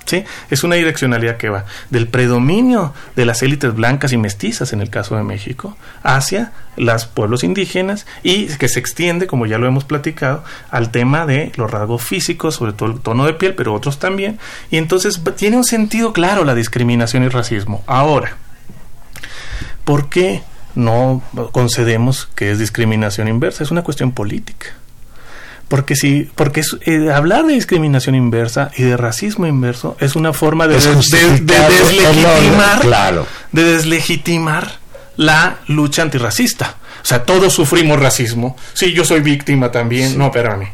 Speaker 3: ¿Sí? Es una direccionalidad que va del predominio de las élites blancas y mestizas, en el caso de México, hacia los pueblos indígenas y que se extiende, como ya lo hemos platicado, al tema de los rasgos físicos, sobre todo el tono de piel, pero otros también. Y entonces tiene un sentido claro la discriminación y el racismo. Ahora, ¿por qué no concedemos que es discriminación inversa? Es una cuestión política. Porque si, porque es, eh, hablar de discriminación inversa y de racismo inverso es una forma de, des- deslegitimar,
Speaker 2: orden, claro.
Speaker 3: de deslegitimar la lucha antirracista. O sea, todos sufrimos racismo. Sí, yo soy víctima también. No, espérame.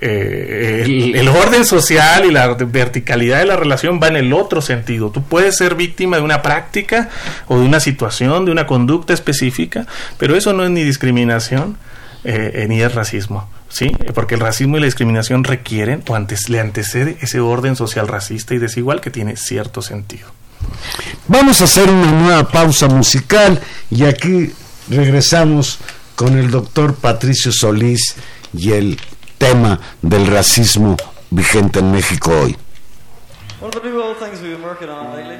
Speaker 3: Eh, el, orden social y la verticalidad de la relación va en el otro sentido. Tú puedes ser víctima de una práctica o de una situación, de una conducta específica, pero eso no es ni discriminación eh, eh, ni es racismo. ¿Sí? Porque el racismo y la discriminación requieren o antes, le antecede ese orden social racista y desigual que tiene cierto sentido.
Speaker 2: Vamos a hacer una nueva pausa musical y aquí regresamos con el doctor Patricio Solís y el tema del racismo vigente en México hoy.
Speaker 4: The big old things we've been working on lately.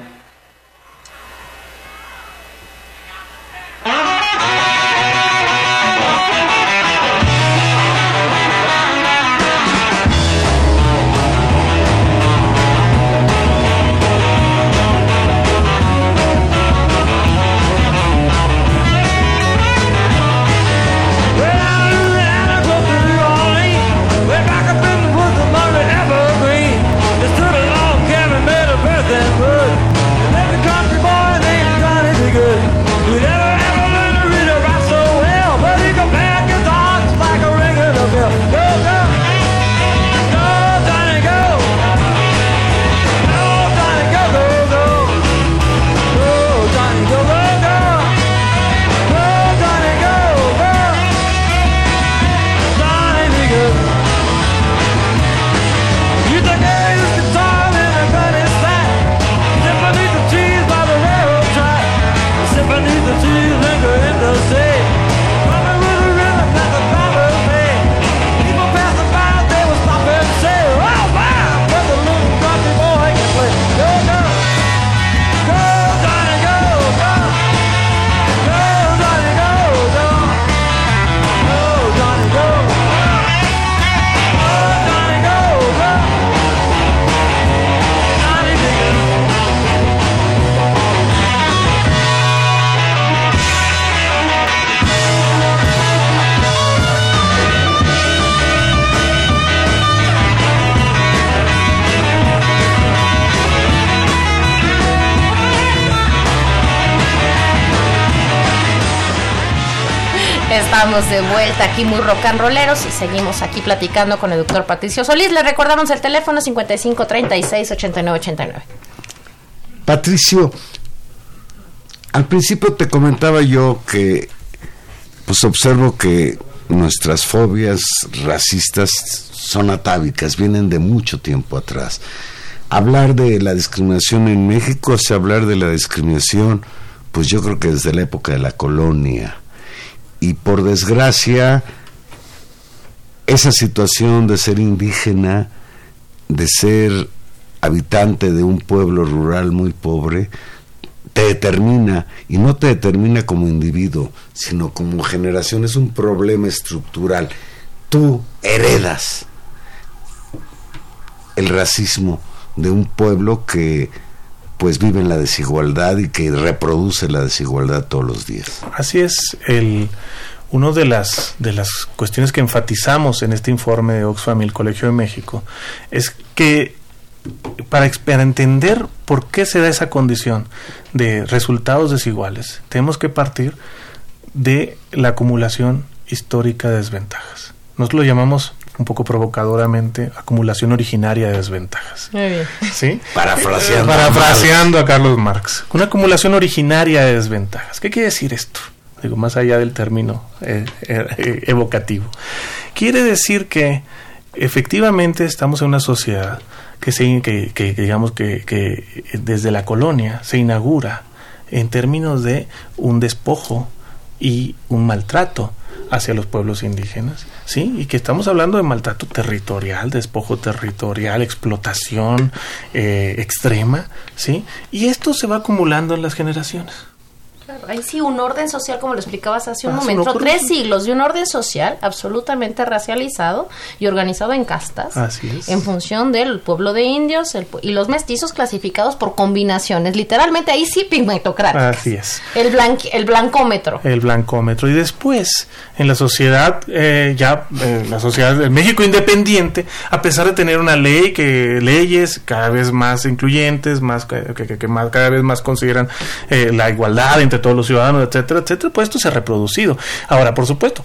Speaker 1: Estamos de vuelta aquí muy rock and rolleros y seguimos aquí platicando con el doctor Patricio Solís. Le recordamos el teléfono 55 36 89 89.
Speaker 2: Patricio, al principio te comentaba yo que pues observo que nuestras fobias racistas son atávicas, vienen de mucho tiempo atrás. Hablar de la discriminación en México, o hablar de la discriminación, pues yo creo que desde la época de la colonia. Y por desgracia, esa situación de ser indígena, de ser habitante de un pueblo rural muy pobre, te determina, y no te determina como individuo, sino como generación, es un problema estructural. Tú heredas el racismo de un pueblo que pues vive en la desigualdad y que reproduce la desigualdad todos los días.
Speaker 3: Así es, el una de las de las cuestiones que enfatizamos en este informe de Oxfam y el Colegio de México es que para, para entender por qué se da esa condición de resultados desiguales, tenemos que partir de la acumulación histórica de desventajas. Nosotros lo llamamos un poco provocadoramente acumulación originaria de desventajas.
Speaker 1: Muy bien.
Speaker 3: ¿Sí?
Speaker 2: Parafraseando.
Speaker 3: Eh, Parafraseando a Carlos Marx. Una acumulación originaria de desventajas. ¿Qué quiere decir esto? Digo, más allá del término eh, eh, evocativo. Quiere decir que efectivamente estamos en una sociedad que, se, que, que, que digamos que, que desde la colonia se inaugura en términos de un despojo y un maltrato hacia los pueblos indígenas, ¿sí? Y que estamos hablando de maltrato territorial, despojo territorial, explotación eh, extrema, ¿sí? Y esto se va acumulando en las generaciones.
Speaker 1: Claro, ahí sí, un orden social, como lo explicabas hace un
Speaker 3: Ah,
Speaker 1: momento, tres siglos de un orden social absolutamente racializado y organizado en castas
Speaker 3: Así es.
Speaker 1: en función del pueblo de indios el y los mestizos clasificados por combinaciones, literalmente ahí sí pigmentocráticas.
Speaker 3: Así es.
Speaker 1: El, el blancómetro.
Speaker 3: el blancómetro y después en la sociedad eh, ya eh, la sociedad del México independiente a pesar de tener una ley que leyes cada vez más incluyentes más que, que- más cada vez más consideran eh, la igualdad entre todos los ciudadanos etcétera etcétera pues esto se ha reproducido ahora por supuesto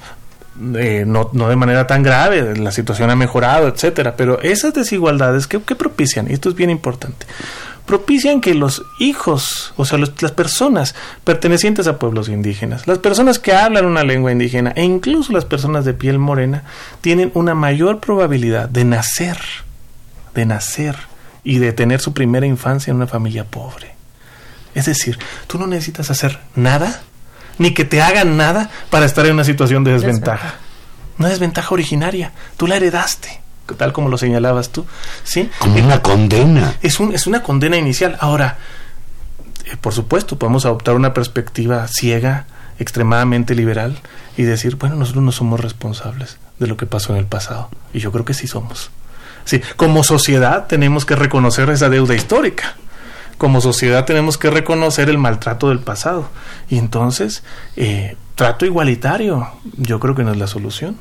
Speaker 3: eh, no, no de manera tan grave, la situación ha mejorado, etcétera, pero esas desigualdades, ¿qué, qué propician? Y esto es bien importante. Propician que los hijos, o sea, los- las personas pertenecientes a pueblos indígenas, las personas que hablan una lengua indígena e incluso las personas de piel morena, tienen una mayor probabilidad de nacer, de nacer y de tener su primera infancia en una familia pobre. Es decir, tú no necesitas hacer nada, ni que te hagan nada para estar en una situación de desventaja. Una desventaja originaria. Tú la heredaste, tal como lo señalabas tú. ¿sí?
Speaker 2: Como una condena.
Speaker 3: Es, un, es una condena inicial. Ahora, eh, por supuesto, podemos adoptar una perspectiva ciega, extremadamente liberal, y decir, bueno, nosotros no somos responsables de lo que pasó en el pasado. Y yo creo que sí somos. Sí, como sociedad tenemos que reconocer esa deuda histórica. Como sociedad tenemos que reconocer el maltrato del pasado. Y entonces, eh, trato igualitario, yo creo que no es la solución.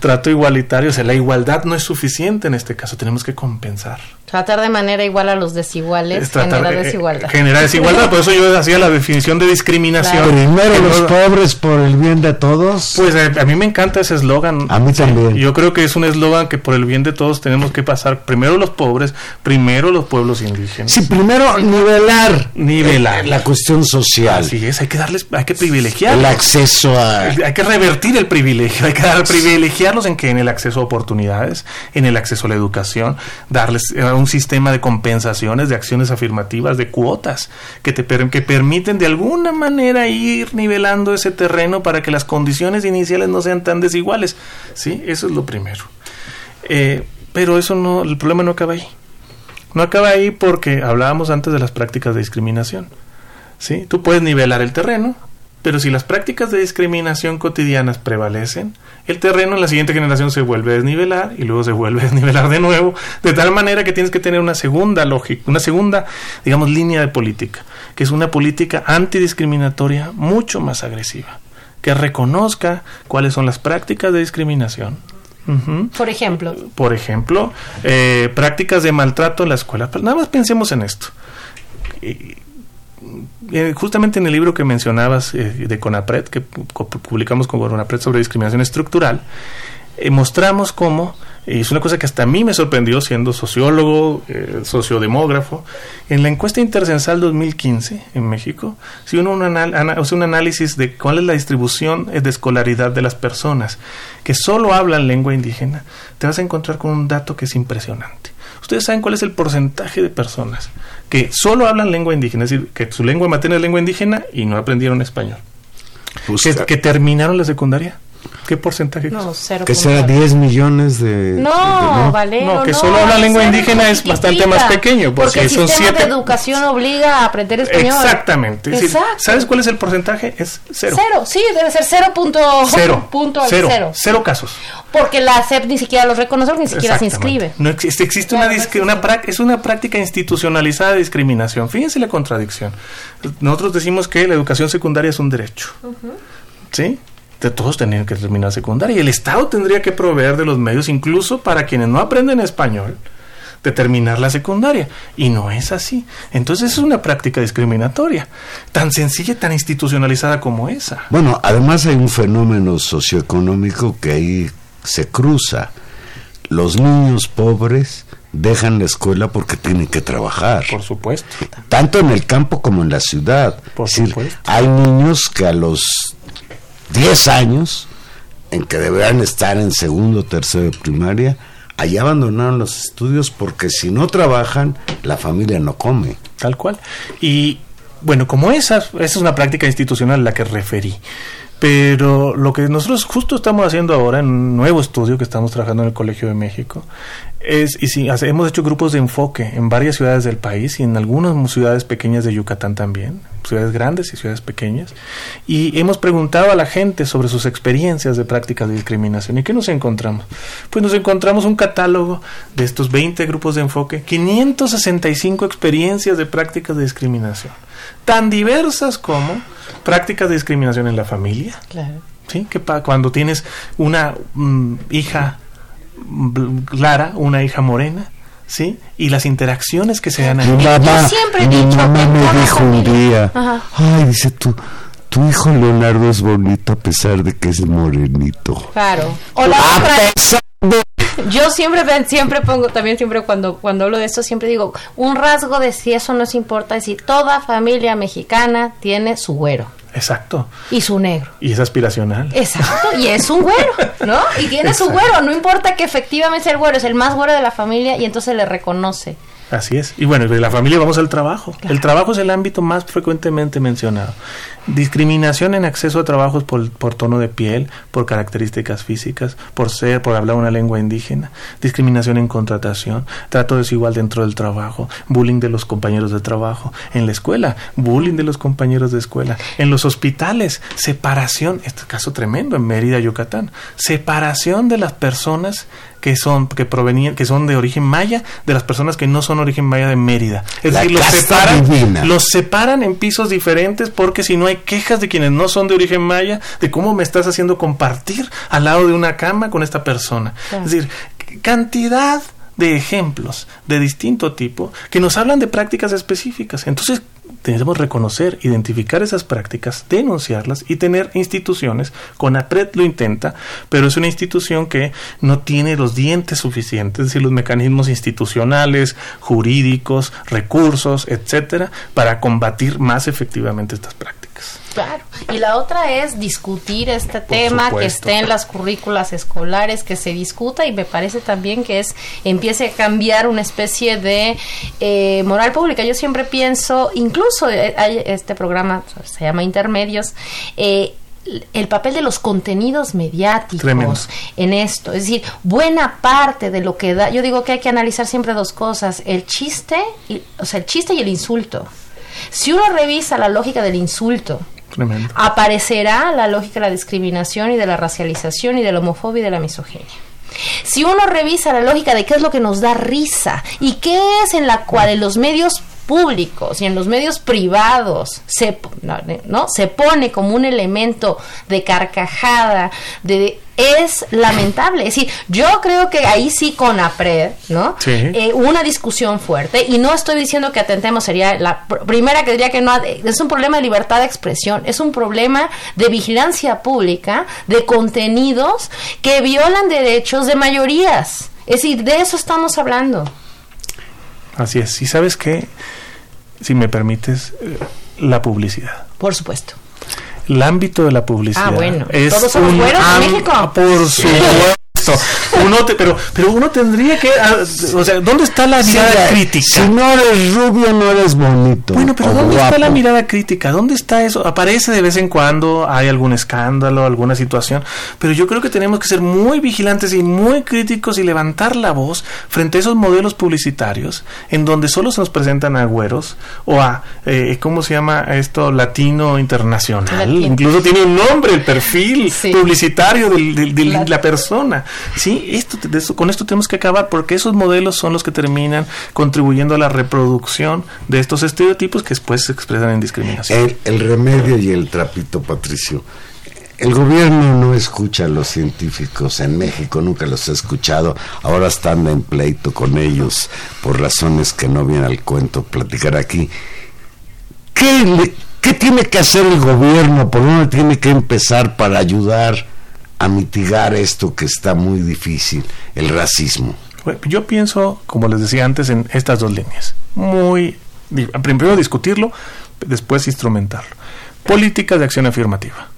Speaker 3: Trato igualitario, o sea, la igualdad no es suficiente en este caso, tenemos que compensar.
Speaker 1: Tratar de manera igual a los desiguales
Speaker 3: Es tratar-
Speaker 1: genera
Speaker 3: eh,
Speaker 1: desigualdad.
Speaker 3: Genera desigualdad, por eso yo hacía la definición de discriminación.
Speaker 2: Primero
Speaker 3: Que
Speaker 2: los
Speaker 3: no-
Speaker 2: pobres por el bien de todos.
Speaker 3: Pues eh, a mí me encanta ese eslogan.
Speaker 2: A mí también.
Speaker 3: Yo creo que es un eslogan que por el bien de todos tenemos que pasar primero los pobres, primero los pueblos indígenas.
Speaker 2: sí, primero nivelar,
Speaker 3: Nivelar.
Speaker 2: eh, la cuestión social,
Speaker 3: Así es, hay que darles, hay que privilegiar.
Speaker 2: el acceso a
Speaker 3: Hay que revertir el privilegio, hay que dar, privilegiarlos en que en el acceso a oportunidades, en el acceso a la educación, darles eh, un sistema de compensaciones, de acciones afirmativas, de cuotas que te que permiten de alguna manera ir nivelando ese terreno para que las condiciones iniciales no sean tan desiguales. Sí, eso es lo primero. Eh, pero eso no, el problema no acaba ahí. No acaba ahí porque hablábamos antes de las prácticas de discriminación. ¿sí? Tú puedes nivelar el terreno, pero si las prácticas de discriminación cotidianas prevalecen, el terreno en la siguiente generación se vuelve a desnivelar y luego se vuelve a desnivelar de nuevo, de tal manera que tienes que tener una segunda lógica, una segunda, digamos, línea de política, que es una política antidiscriminatoria mucho más agresiva, que reconozca cuáles son las prácticas de discriminación.
Speaker 1: Por ejemplo,
Speaker 3: por ejemplo, eh, prácticas de maltrato en la escuela. Pero nada más pensemos en esto. Eh, justamente en el libro que mencionabas eh, de CONAPRED, que pu- publicamos con CONAPRED sobre discriminación estructural, eh, mostramos cómo, y es una cosa que hasta a mí me sorprendió siendo sociólogo, sociodemógrafo, en la encuesta intercensal 2015 en México, si uno hace un análisis de cuál es la distribución de escolaridad de las personas que solo hablan lengua indígena, te vas a encontrar con un dato que es impresionante. Ustedes saben cuál es el porcentaje de personas que solo hablan lengua indígena, es decir, que su lengua materna es lengua indígena y no aprendieron español.
Speaker 2: Pues,
Speaker 3: Que, que terminaron la secundaria. ¿Qué porcentaje?
Speaker 1: No, cero.
Speaker 2: que será
Speaker 1: punto.
Speaker 2: 10 millones de...
Speaker 1: No,
Speaker 2: de-
Speaker 1: Valero.
Speaker 3: No, que solo habla lengua indígena es bastante más pequeño, porque
Speaker 1: el
Speaker 3: son
Speaker 1: sistema
Speaker 3: siete-
Speaker 1: de educación obliga a aprender español.
Speaker 3: Exactamente. Es decir. ¿Sabes cuál es el porcentaje? Es cero.
Speaker 1: Cero, sí, debe ser cero punto
Speaker 3: Cero.
Speaker 1: punto al
Speaker 3: cero.
Speaker 1: cero.
Speaker 3: Cero casos.
Speaker 1: Porque la SEP ni siquiera los reconoce, ni siquiera se inscribe.
Speaker 3: No existe, existe
Speaker 1: Claro,
Speaker 3: una,
Speaker 1: existe.
Speaker 3: una es una práctica institucionalizada de discriminación. Fíjense la contradicción. Nosotros decimos que la educación secundaria es un derecho. ¿Sí? De todos tenían que terminar secundaria y el Estado tendría que proveer de los medios, incluso para quienes no aprenden español, de terminar la secundaria. Y no es así. Entonces es una práctica discriminatoria, tan sencilla y tan institucionalizada como esa.
Speaker 2: Bueno, además hay un fenómeno socioeconómico que ahí se cruza. Los niños pobres dejan la escuela porque tienen que trabajar.
Speaker 3: Por supuesto.
Speaker 2: tanto en el campo como en la ciudad.
Speaker 3: Por
Speaker 2: es decir,
Speaker 3: supuesto.
Speaker 2: hay niños que a los 10 años, en que deberán estar en segundo o tercero de primaria, allá abandonaron los estudios porque si no trabajan, la familia no come.
Speaker 3: Tal cual. Y bueno, como esa, esa es una práctica institucional a la que referí. Pero lo que nosotros justo estamos haciendo ahora en un nuevo estudio que estamos trabajando en el Colegio de México es, y hace- hemos hecho grupos de enfoque en varias ciudades del país y en algunas ciudades pequeñas de Yucatán también, ciudades grandes y ciudades pequeñas, y hemos preguntado a la gente sobre sus experiencias de prácticas de discriminación. ¿Y qué nos encontramos? Pues nos encontramos un catálogo de estos 20 grupos de enfoque, 565 experiencias de prácticas de discriminación, tan diversas como prácticas de discriminación en la familia,
Speaker 1: Claro.
Speaker 3: ¿sí? Que pa- cuando tienes una mm, hija clara, una hija morena, ¿sí? Y las interacciones que se dan ahí.
Speaker 2: Mi mamá,
Speaker 1: siempre he
Speaker 2: mi
Speaker 1: dicho
Speaker 2: mamá
Speaker 1: que en
Speaker 2: me dijo un día,
Speaker 1: Ajá.
Speaker 2: ay, dice tú, tu hijo Leonardo es bonito a pesar de que es morenito.
Speaker 1: Claro. O la
Speaker 2: A
Speaker 1: otra,
Speaker 2: pesar de
Speaker 1: yo siempre siempre pongo también siempre cuando cuando hablo de esto siempre digo un rasgo de si eso nos importa es si toda familia mexicana tiene su güero
Speaker 3: Exacto.
Speaker 1: y su negro.
Speaker 3: Y es aspiracional.
Speaker 1: Exacto, y es un güero, ¿no? Y tiene su güero, no importa que efectivamente el güero es el más güero de la familia y entonces le reconoce.
Speaker 3: Así es. Y bueno, de la familia vamos al trabajo. El trabajo es el ámbito más frecuentemente mencionado. Discriminación en acceso a trabajos por, por tono de piel, por características físicas, por ser, por hablar una lengua indígena. Discriminación en contratación, trato desigual dentro del trabajo, bullying de los compañeros de trabajo. En la escuela, bullying de los compañeros de escuela. En los hospitales, separación, este caso tremendo en Mérida, Yucatán. Separación de las personas que son que provenían que son de origen maya de las personas que no son origen maya de Mérida. Es
Speaker 2: La
Speaker 3: decir, los separan,
Speaker 2: divina.
Speaker 3: los separan en pisos diferentes porque si no hay quejas de quienes no son de origen maya de cómo me estás haciendo compartir al lado de una cama con esta persona.
Speaker 1: Claro.
Speaker 3: Es decir, cantidad de ejemplos de distinto tipo que nos hablan de prácticas específicas. Entonces, debemos reconocer, identificar esas prácticas, denunciarlas y tener instituciones. CONAPRED lo intenta, pero es una institución que no tiene los dientes suficientes, es decir, los mecanismos institucionales, jurídicos, recursos, etcétera, para combatir más efectivamente estas prácticas.
Speaker 1: Claro. Y la otra es discutir este tema, que esté en las currículas escolares, que se discuta y me parece también que es empiece a cambiar una especie de eh, moral pública. Yo siempre pienso, incluso eh, hay este programa se llama Intermedios. Eh, el papel de los contenidos mediáticos
Speaker 3: Tremendo.
Speaker 1: en esto. Es decir, buena parte de lo que da, yo digo que hay que analizar siempre dos cosas, el chiste, y, o sea, el chiste y el insulto. Si uno revisa la lógica del insulto,
Speaker 3: Tremendo.
Speaker 1: aparecerá la lógica de la discriminación y de la racialización y de la homofobia y de la misoginia. Si uno revisa la lógica de qué es lo que nos da risa y qué es en la cual en los medios públicos y en los medios privados se, no, no, se pone como un elemento de carcajada, de es lamentable. Es decir, yo creo que ahí sí con APRED, ¿no?
Speaker 3: Sí.
Speaker 1: Eh, una discusión fuerte y no estoy diciendo que atentemos, sería la pr- primera que diría que no, es un problema de libertad de expresión, es un problema de vigilancia pública, de contenidos que violan derechos de mayorías. Es decir, de eso estamos hablando.
Speaker 3: Así es. Y sabes qué, si me permites, eh, la publicidad.
Speaker 1: Por supuesto.
Speaker 3: El ámbito de la publicidad
Speaker 1: Ah, bueno.
Speaker 3: es
Speaker 1: ¿Todos somos
Speaker 3: un
Speaker 1: güeros en México?
Speaker 3: Por supuesto. Uno te- pero, pero uno tendría que, ah, o sea, ¿dónde está la mirada
Speaker 2: Sí,
Speaker 3: crítica?
Speaker 2: Si no eres rubio, no eres bonito.
Speaker 3: Bueno, pero ¿dónde está la mirada crítica? ¿Dónde está eso? Aparece de vez en cuando, hay algún escándalo, alguna situación, pero yo creo que tenemos que ser muy vigilantes y muy críticos y levantar la voz frente a esos modelos publicitarios en donde solo se nos presentan a güeros o a, eh, ¿cómo se llama esto? Latino internacional.
Speaker 1: Latino.
Speaker 3: Incluso tiene un nombre, el perfil
Speaker 1: Sí.
Speaker 3: publicitario de la persona. Sí, esto, de eso- con esto tenemos que acabar porque esos modelos son los que terminan contribuyendo a la reproducción de estos estereotipos que después se expresan en discriminación.
Speaker 2: El, remedio y el trapito, Patricio. El gobierno no escucha a los científicos en México, nunca los he escuchado. Ahora están en pleito con ellos por razones que no vienen al cuento platicar aquí. ¿Qué, le- qué tiene que hacer el gobierno? ¿Por dónde tiene que empezar para ayudar a mitigar esto que está muy difícil, el racismo?
Speaker 3: Yo pienso, como les decía antes, en estas dos líneas. Muy, primero discutirlo, después instrumentarlo. Políticas de acción afirmativa.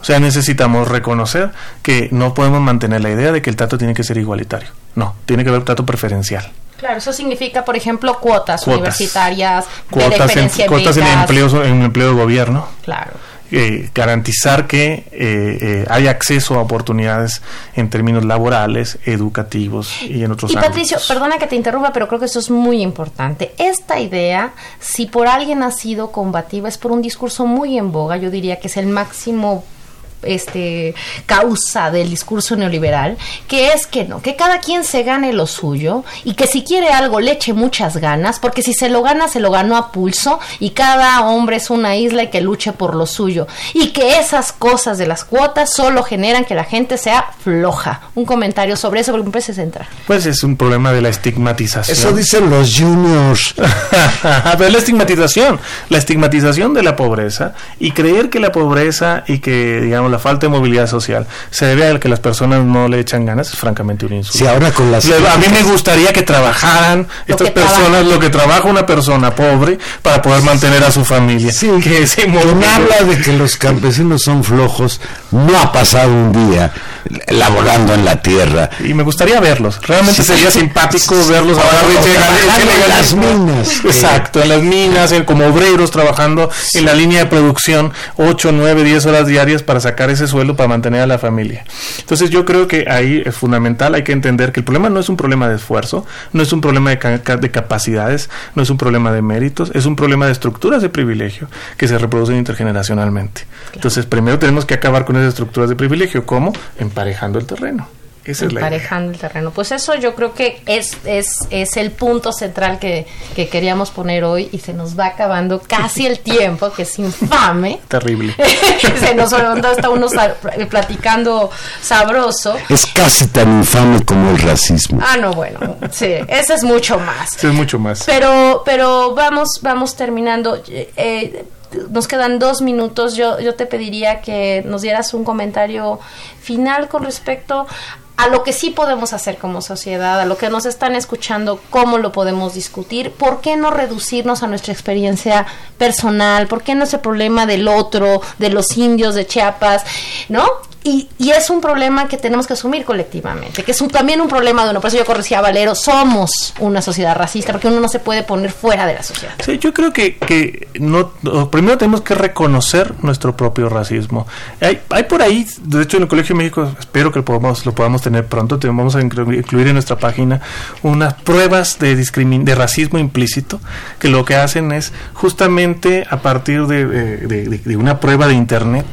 Speaker 3: O sea, necesitamos reconocer que no podemos mantener la idea de que el trato tiene que ser igualitario. No, tiene que haber trato preferencial.
Speaker 1: Claro, eso significa, por ejemplo, cuotas,
Speaker 3: Cuotas.
Speaker 1: universitarias,
Speaker 3: Cuotas en, cuotas en empleos en empleo de gobierno.
Speaker 1: Claro.
Speaker 3: Eh, garantizar que eh, eh, hay acceso a oportunidades en términos laborales, educativos y en otros
Speaker 1: Y
Speaker 3: ámbitos.
Speaker 1: Patricio, perdona que te interrumpa, pero creo que eso es muy importante. Esta idea, si por alguien ha sido combativa, es por un discurso muy en boga, yo diría que es el máximo este causa del discurso neoliberal, que es que no, que cada quien se gane lo suyo y que si quiere algo le eche muchas ganas, porque si se lo gana, se lo ganó a pulso y cada hombre es una isla y que luche por lo suyo. Y que esas cosas de las cuotas solo generan que la gente sea floja. Un comentario sobre eso, porque me parece central.
Speaker 3: Pues es un problema de la estigmatización.
Speaker 2: Eso dicen los juniors.
Speaker 3: Pero es la estigmatización, la estigmatización de la pobreza y creer que la pobreza y que, digamos, la falta de movilidad social se debe a que las personas no le echan ganas es francamente un insulto.
Speaker 2: Si ahora con las
Speaker 3: Le- A mí me gustaría que trabajaran
Speaker 1: Lo
Speaker 3: estas
Speaker 1: que
Speaker 3: personas,
Speaker 1: trabaja.
Speaker 3: lo que trabaja una persona pobre para poder mantener a su familia.
Speaker 2: Sí,
Speaker 3: que modelo-
Speaker 2: habla de que los campesinos son flojos, no ha pasado un día laborando en la tierra.
Speaker 3: Y me gustaría verlos. Realmente sería simpático verlos ahora
Speaker 2: en las minas.
Speaker 3: Exacto, en las minas, en- como obreros trabajando en la línea de producción 8, 9, 10 horas diarias para sacar ese sueldo para mantener a la familia. Entonces yo creo que ahí es fundamental, hay que entender que el problema no es un problema de esfuerzo, no es un problema de, ca- de capacidades, no es un problema de méritos, es un problema de estructuras de privilegio que se reproducen intergeneracionalmente. Entonces primero tenemos que acabar con esas estructuras de privilegio, ¿cómo? Emparejando el terreno. Esa es la idea.
Speaker 1: emparejando el terreno. Pues eso yo creo que es, es, es el punto central que, que queríamos poner hoy y se nos va acabando casi el tiempo, que es infame.
Speaker 3: Terrible.
Speaker 1: se nos olvidó, está uno platicando sabroso.
Speaker 2: Es casi tan infame como el racismo.
Speaker 1: Ah, no, bueno, sí, ese es mucho más.
Speaker 3: Eso es mucho más.
Speaker 1: Pero, pero vamos, vamos terminando. Eh, nos quedan dos minutos. Yo, yo te pediría que nos dieras un comentario final con respecto a lo que sí podemos hacer como sociedad, a lo que nos están escuchando, cómo lo podemos discutir, por qué no reducirnos a nuestra experiencia personal, por qué no ese problema del otro, de los indios de Chiapas, ¿no? Y, y es un problema que tenemos que asumir colectivamente, que es también un problema de uno. Por eso yo corregía a Valero, somos una sociedad racista, porque uno no se puede poner fuera de la sociedad.
Speaker 3: Sí, yo creo que, no, primero tenemos que reconocer nuestro propio racismo. Hay, hay por ahí, de hecho en el Colegio de México, espero que lo podamos, lo podamos tener pronto, te vamos a inclu- incluir en nuestra página unas pruebas de, de racismo implícito, que lo que hacen es justamente a partir de, de- de- de una prueba de Internet,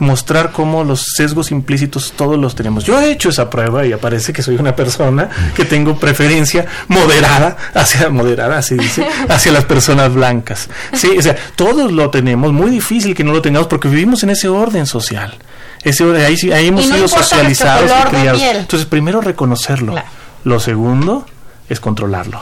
Speaker 3: mostrar cómo los sesgos sesgos implícitos todos los tenemos. Yo he hecho esa prueba y aparece que soy una persona que tengo preferencia moderada hacia moderada, así dice, hacia las personas blancas. Sí, o sea, todos lo tenemos, muy difícil que no lo tengamos porque vivimos en ese orden social. Ese orden, ahí, ahí hemos
Speaker 1: no
Speaker 3: sido socializados y criados. Entonces, primero reconocerlo.
Speaker 1: Claro.
Speaker 3: Lo segundo es controlarlo.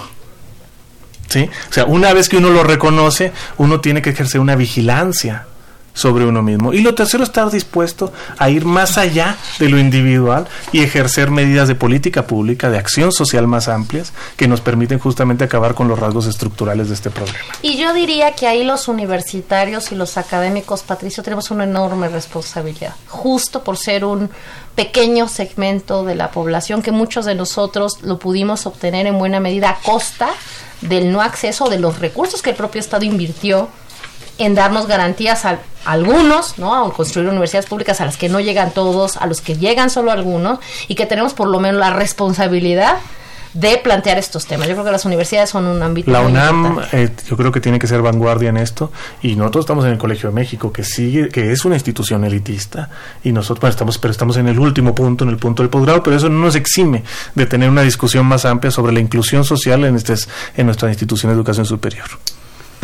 Speaker 3: ¿Sí? O sea, una vez que uno lo reconoce, uno tiene que ejercer una vigilancia sobre uno mismo. Y lo tercero, estar dispuesto a ir más allá de lo individual y ejercer medidas de política pública, de acción social más amplias, que nos permiten justamente acabar con los rasgos estructurales de este problema.
Speaker 1: Y yo diría que ahí los universitarios y los académicos, Patricio, tenemos una enorme responsabilidad, justo por ser un pequeño segmento de la población que muchos de nosotros lo pudimos obtener en buena medida a costa del no acceso de los recursos que el propio Estado invirtió en darnos garantías a algunos, ¿no? A construir universidades públicas a las que no llegan todos, a los que llegan solo algunos, y que tenemos por lo menos la responsabilidad de plantear estos temas. Yo creo que las universidades son un ámbito
Speaker 3: La UNAM, eh, yo creo que tiene que ser vanguardia en esto y nosotros estamos en el Colegio de México, que sigue, que es una institución elitista y nosotros bueno, estamos, pero estamos en el último punto, en el punto del posgrado, pero eso no nos exime de tener una discusión más amplia sobre la inclusión social en, este, en nuestra institución de educación superior.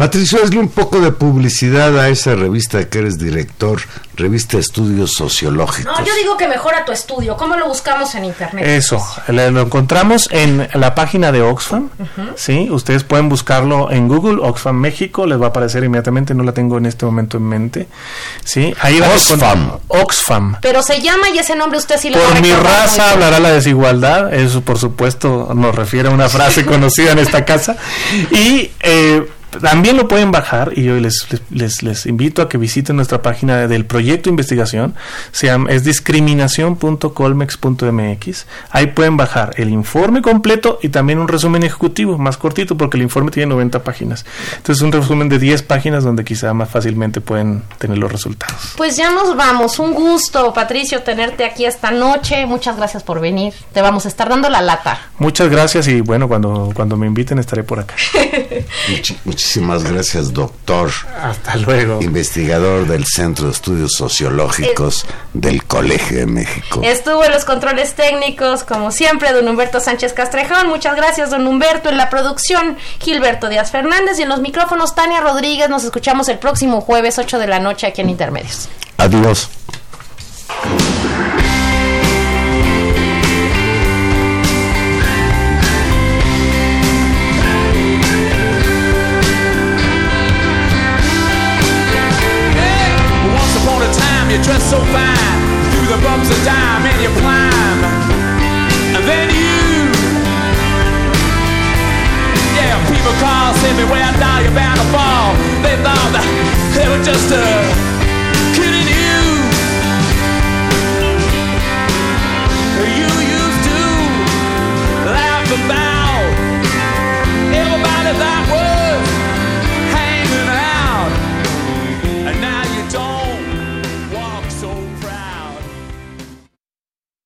Speaker 2: Patricio, hazle un poco de publicidad a esa revista de que eres director, revista estudios sociológicos.
Speaker 1: No, yo digo que mejora tu estudio. ¿Cómo lo buscamos en internet?
Speaker 3: Eso, le- lo encontramos en la página de Oxfam, ¿sí? Ustedes pueden buscarlo en Google, Oxfam México, les va a aparecer inmediatamente, no la tengo en este momento en mente, ¿sí? Ahí van a
Speaker 2: Oxfam.
Speaker 3: Oxfam.
Speaker 1: Pero se llama y ese nombre usted sí lo va a
Speaker 3: Por mi raza hablará la desigualdad, eso por supuesto nos refiere a una frase conocida en esta casa. Y eh, también lo pueden bajar y yo les, les, invito a que visiten nuestra página del proyecto de investigación, se llama, es discriminación.colmex.mx. Ahí pueden bajar el informe completo y también un resumen ejecutivo, más cortito porque el informe tiene 90 páginas. Entonces un resumen de 10 páginas donde quizá más fácilmente pueden tener los resultados.
Speaker 1: Pues ya nos vamos. Un gusto, Patricio, tenerte aquí esta noche. Muchas gracias por venir. Te vamos a estar dando la lata.
Speaker 3: Muchas gracias y bueno, cuando, cuando me inviten estaré por acá.
Speaker 2: muchísimas gracias, doctor,
Speaker 3: Hasta luego.
Speaker 2: investigador del Centro de Estudios Sociológicos del Colegio de México.
Speaker 1: Estuvo en los controles técnicos, como siempre, don Humberto Sánchez Castrejón. Muchas gracias, don Humberto. En la producción, Gilberto Díaz Fernández. Y en los micrófonos, Tania Rodríguez. Nos escuchamos el próximo jueves, 8 de la noche, aquí en Intermedios.
Speaker 2: Adiós.
Speaker 5: a dime and you climb. And then you. Yeah, people call, send me where I now you're bound to fall. They thought that they were just uh, kidding you. You used to laugh about everybody that was.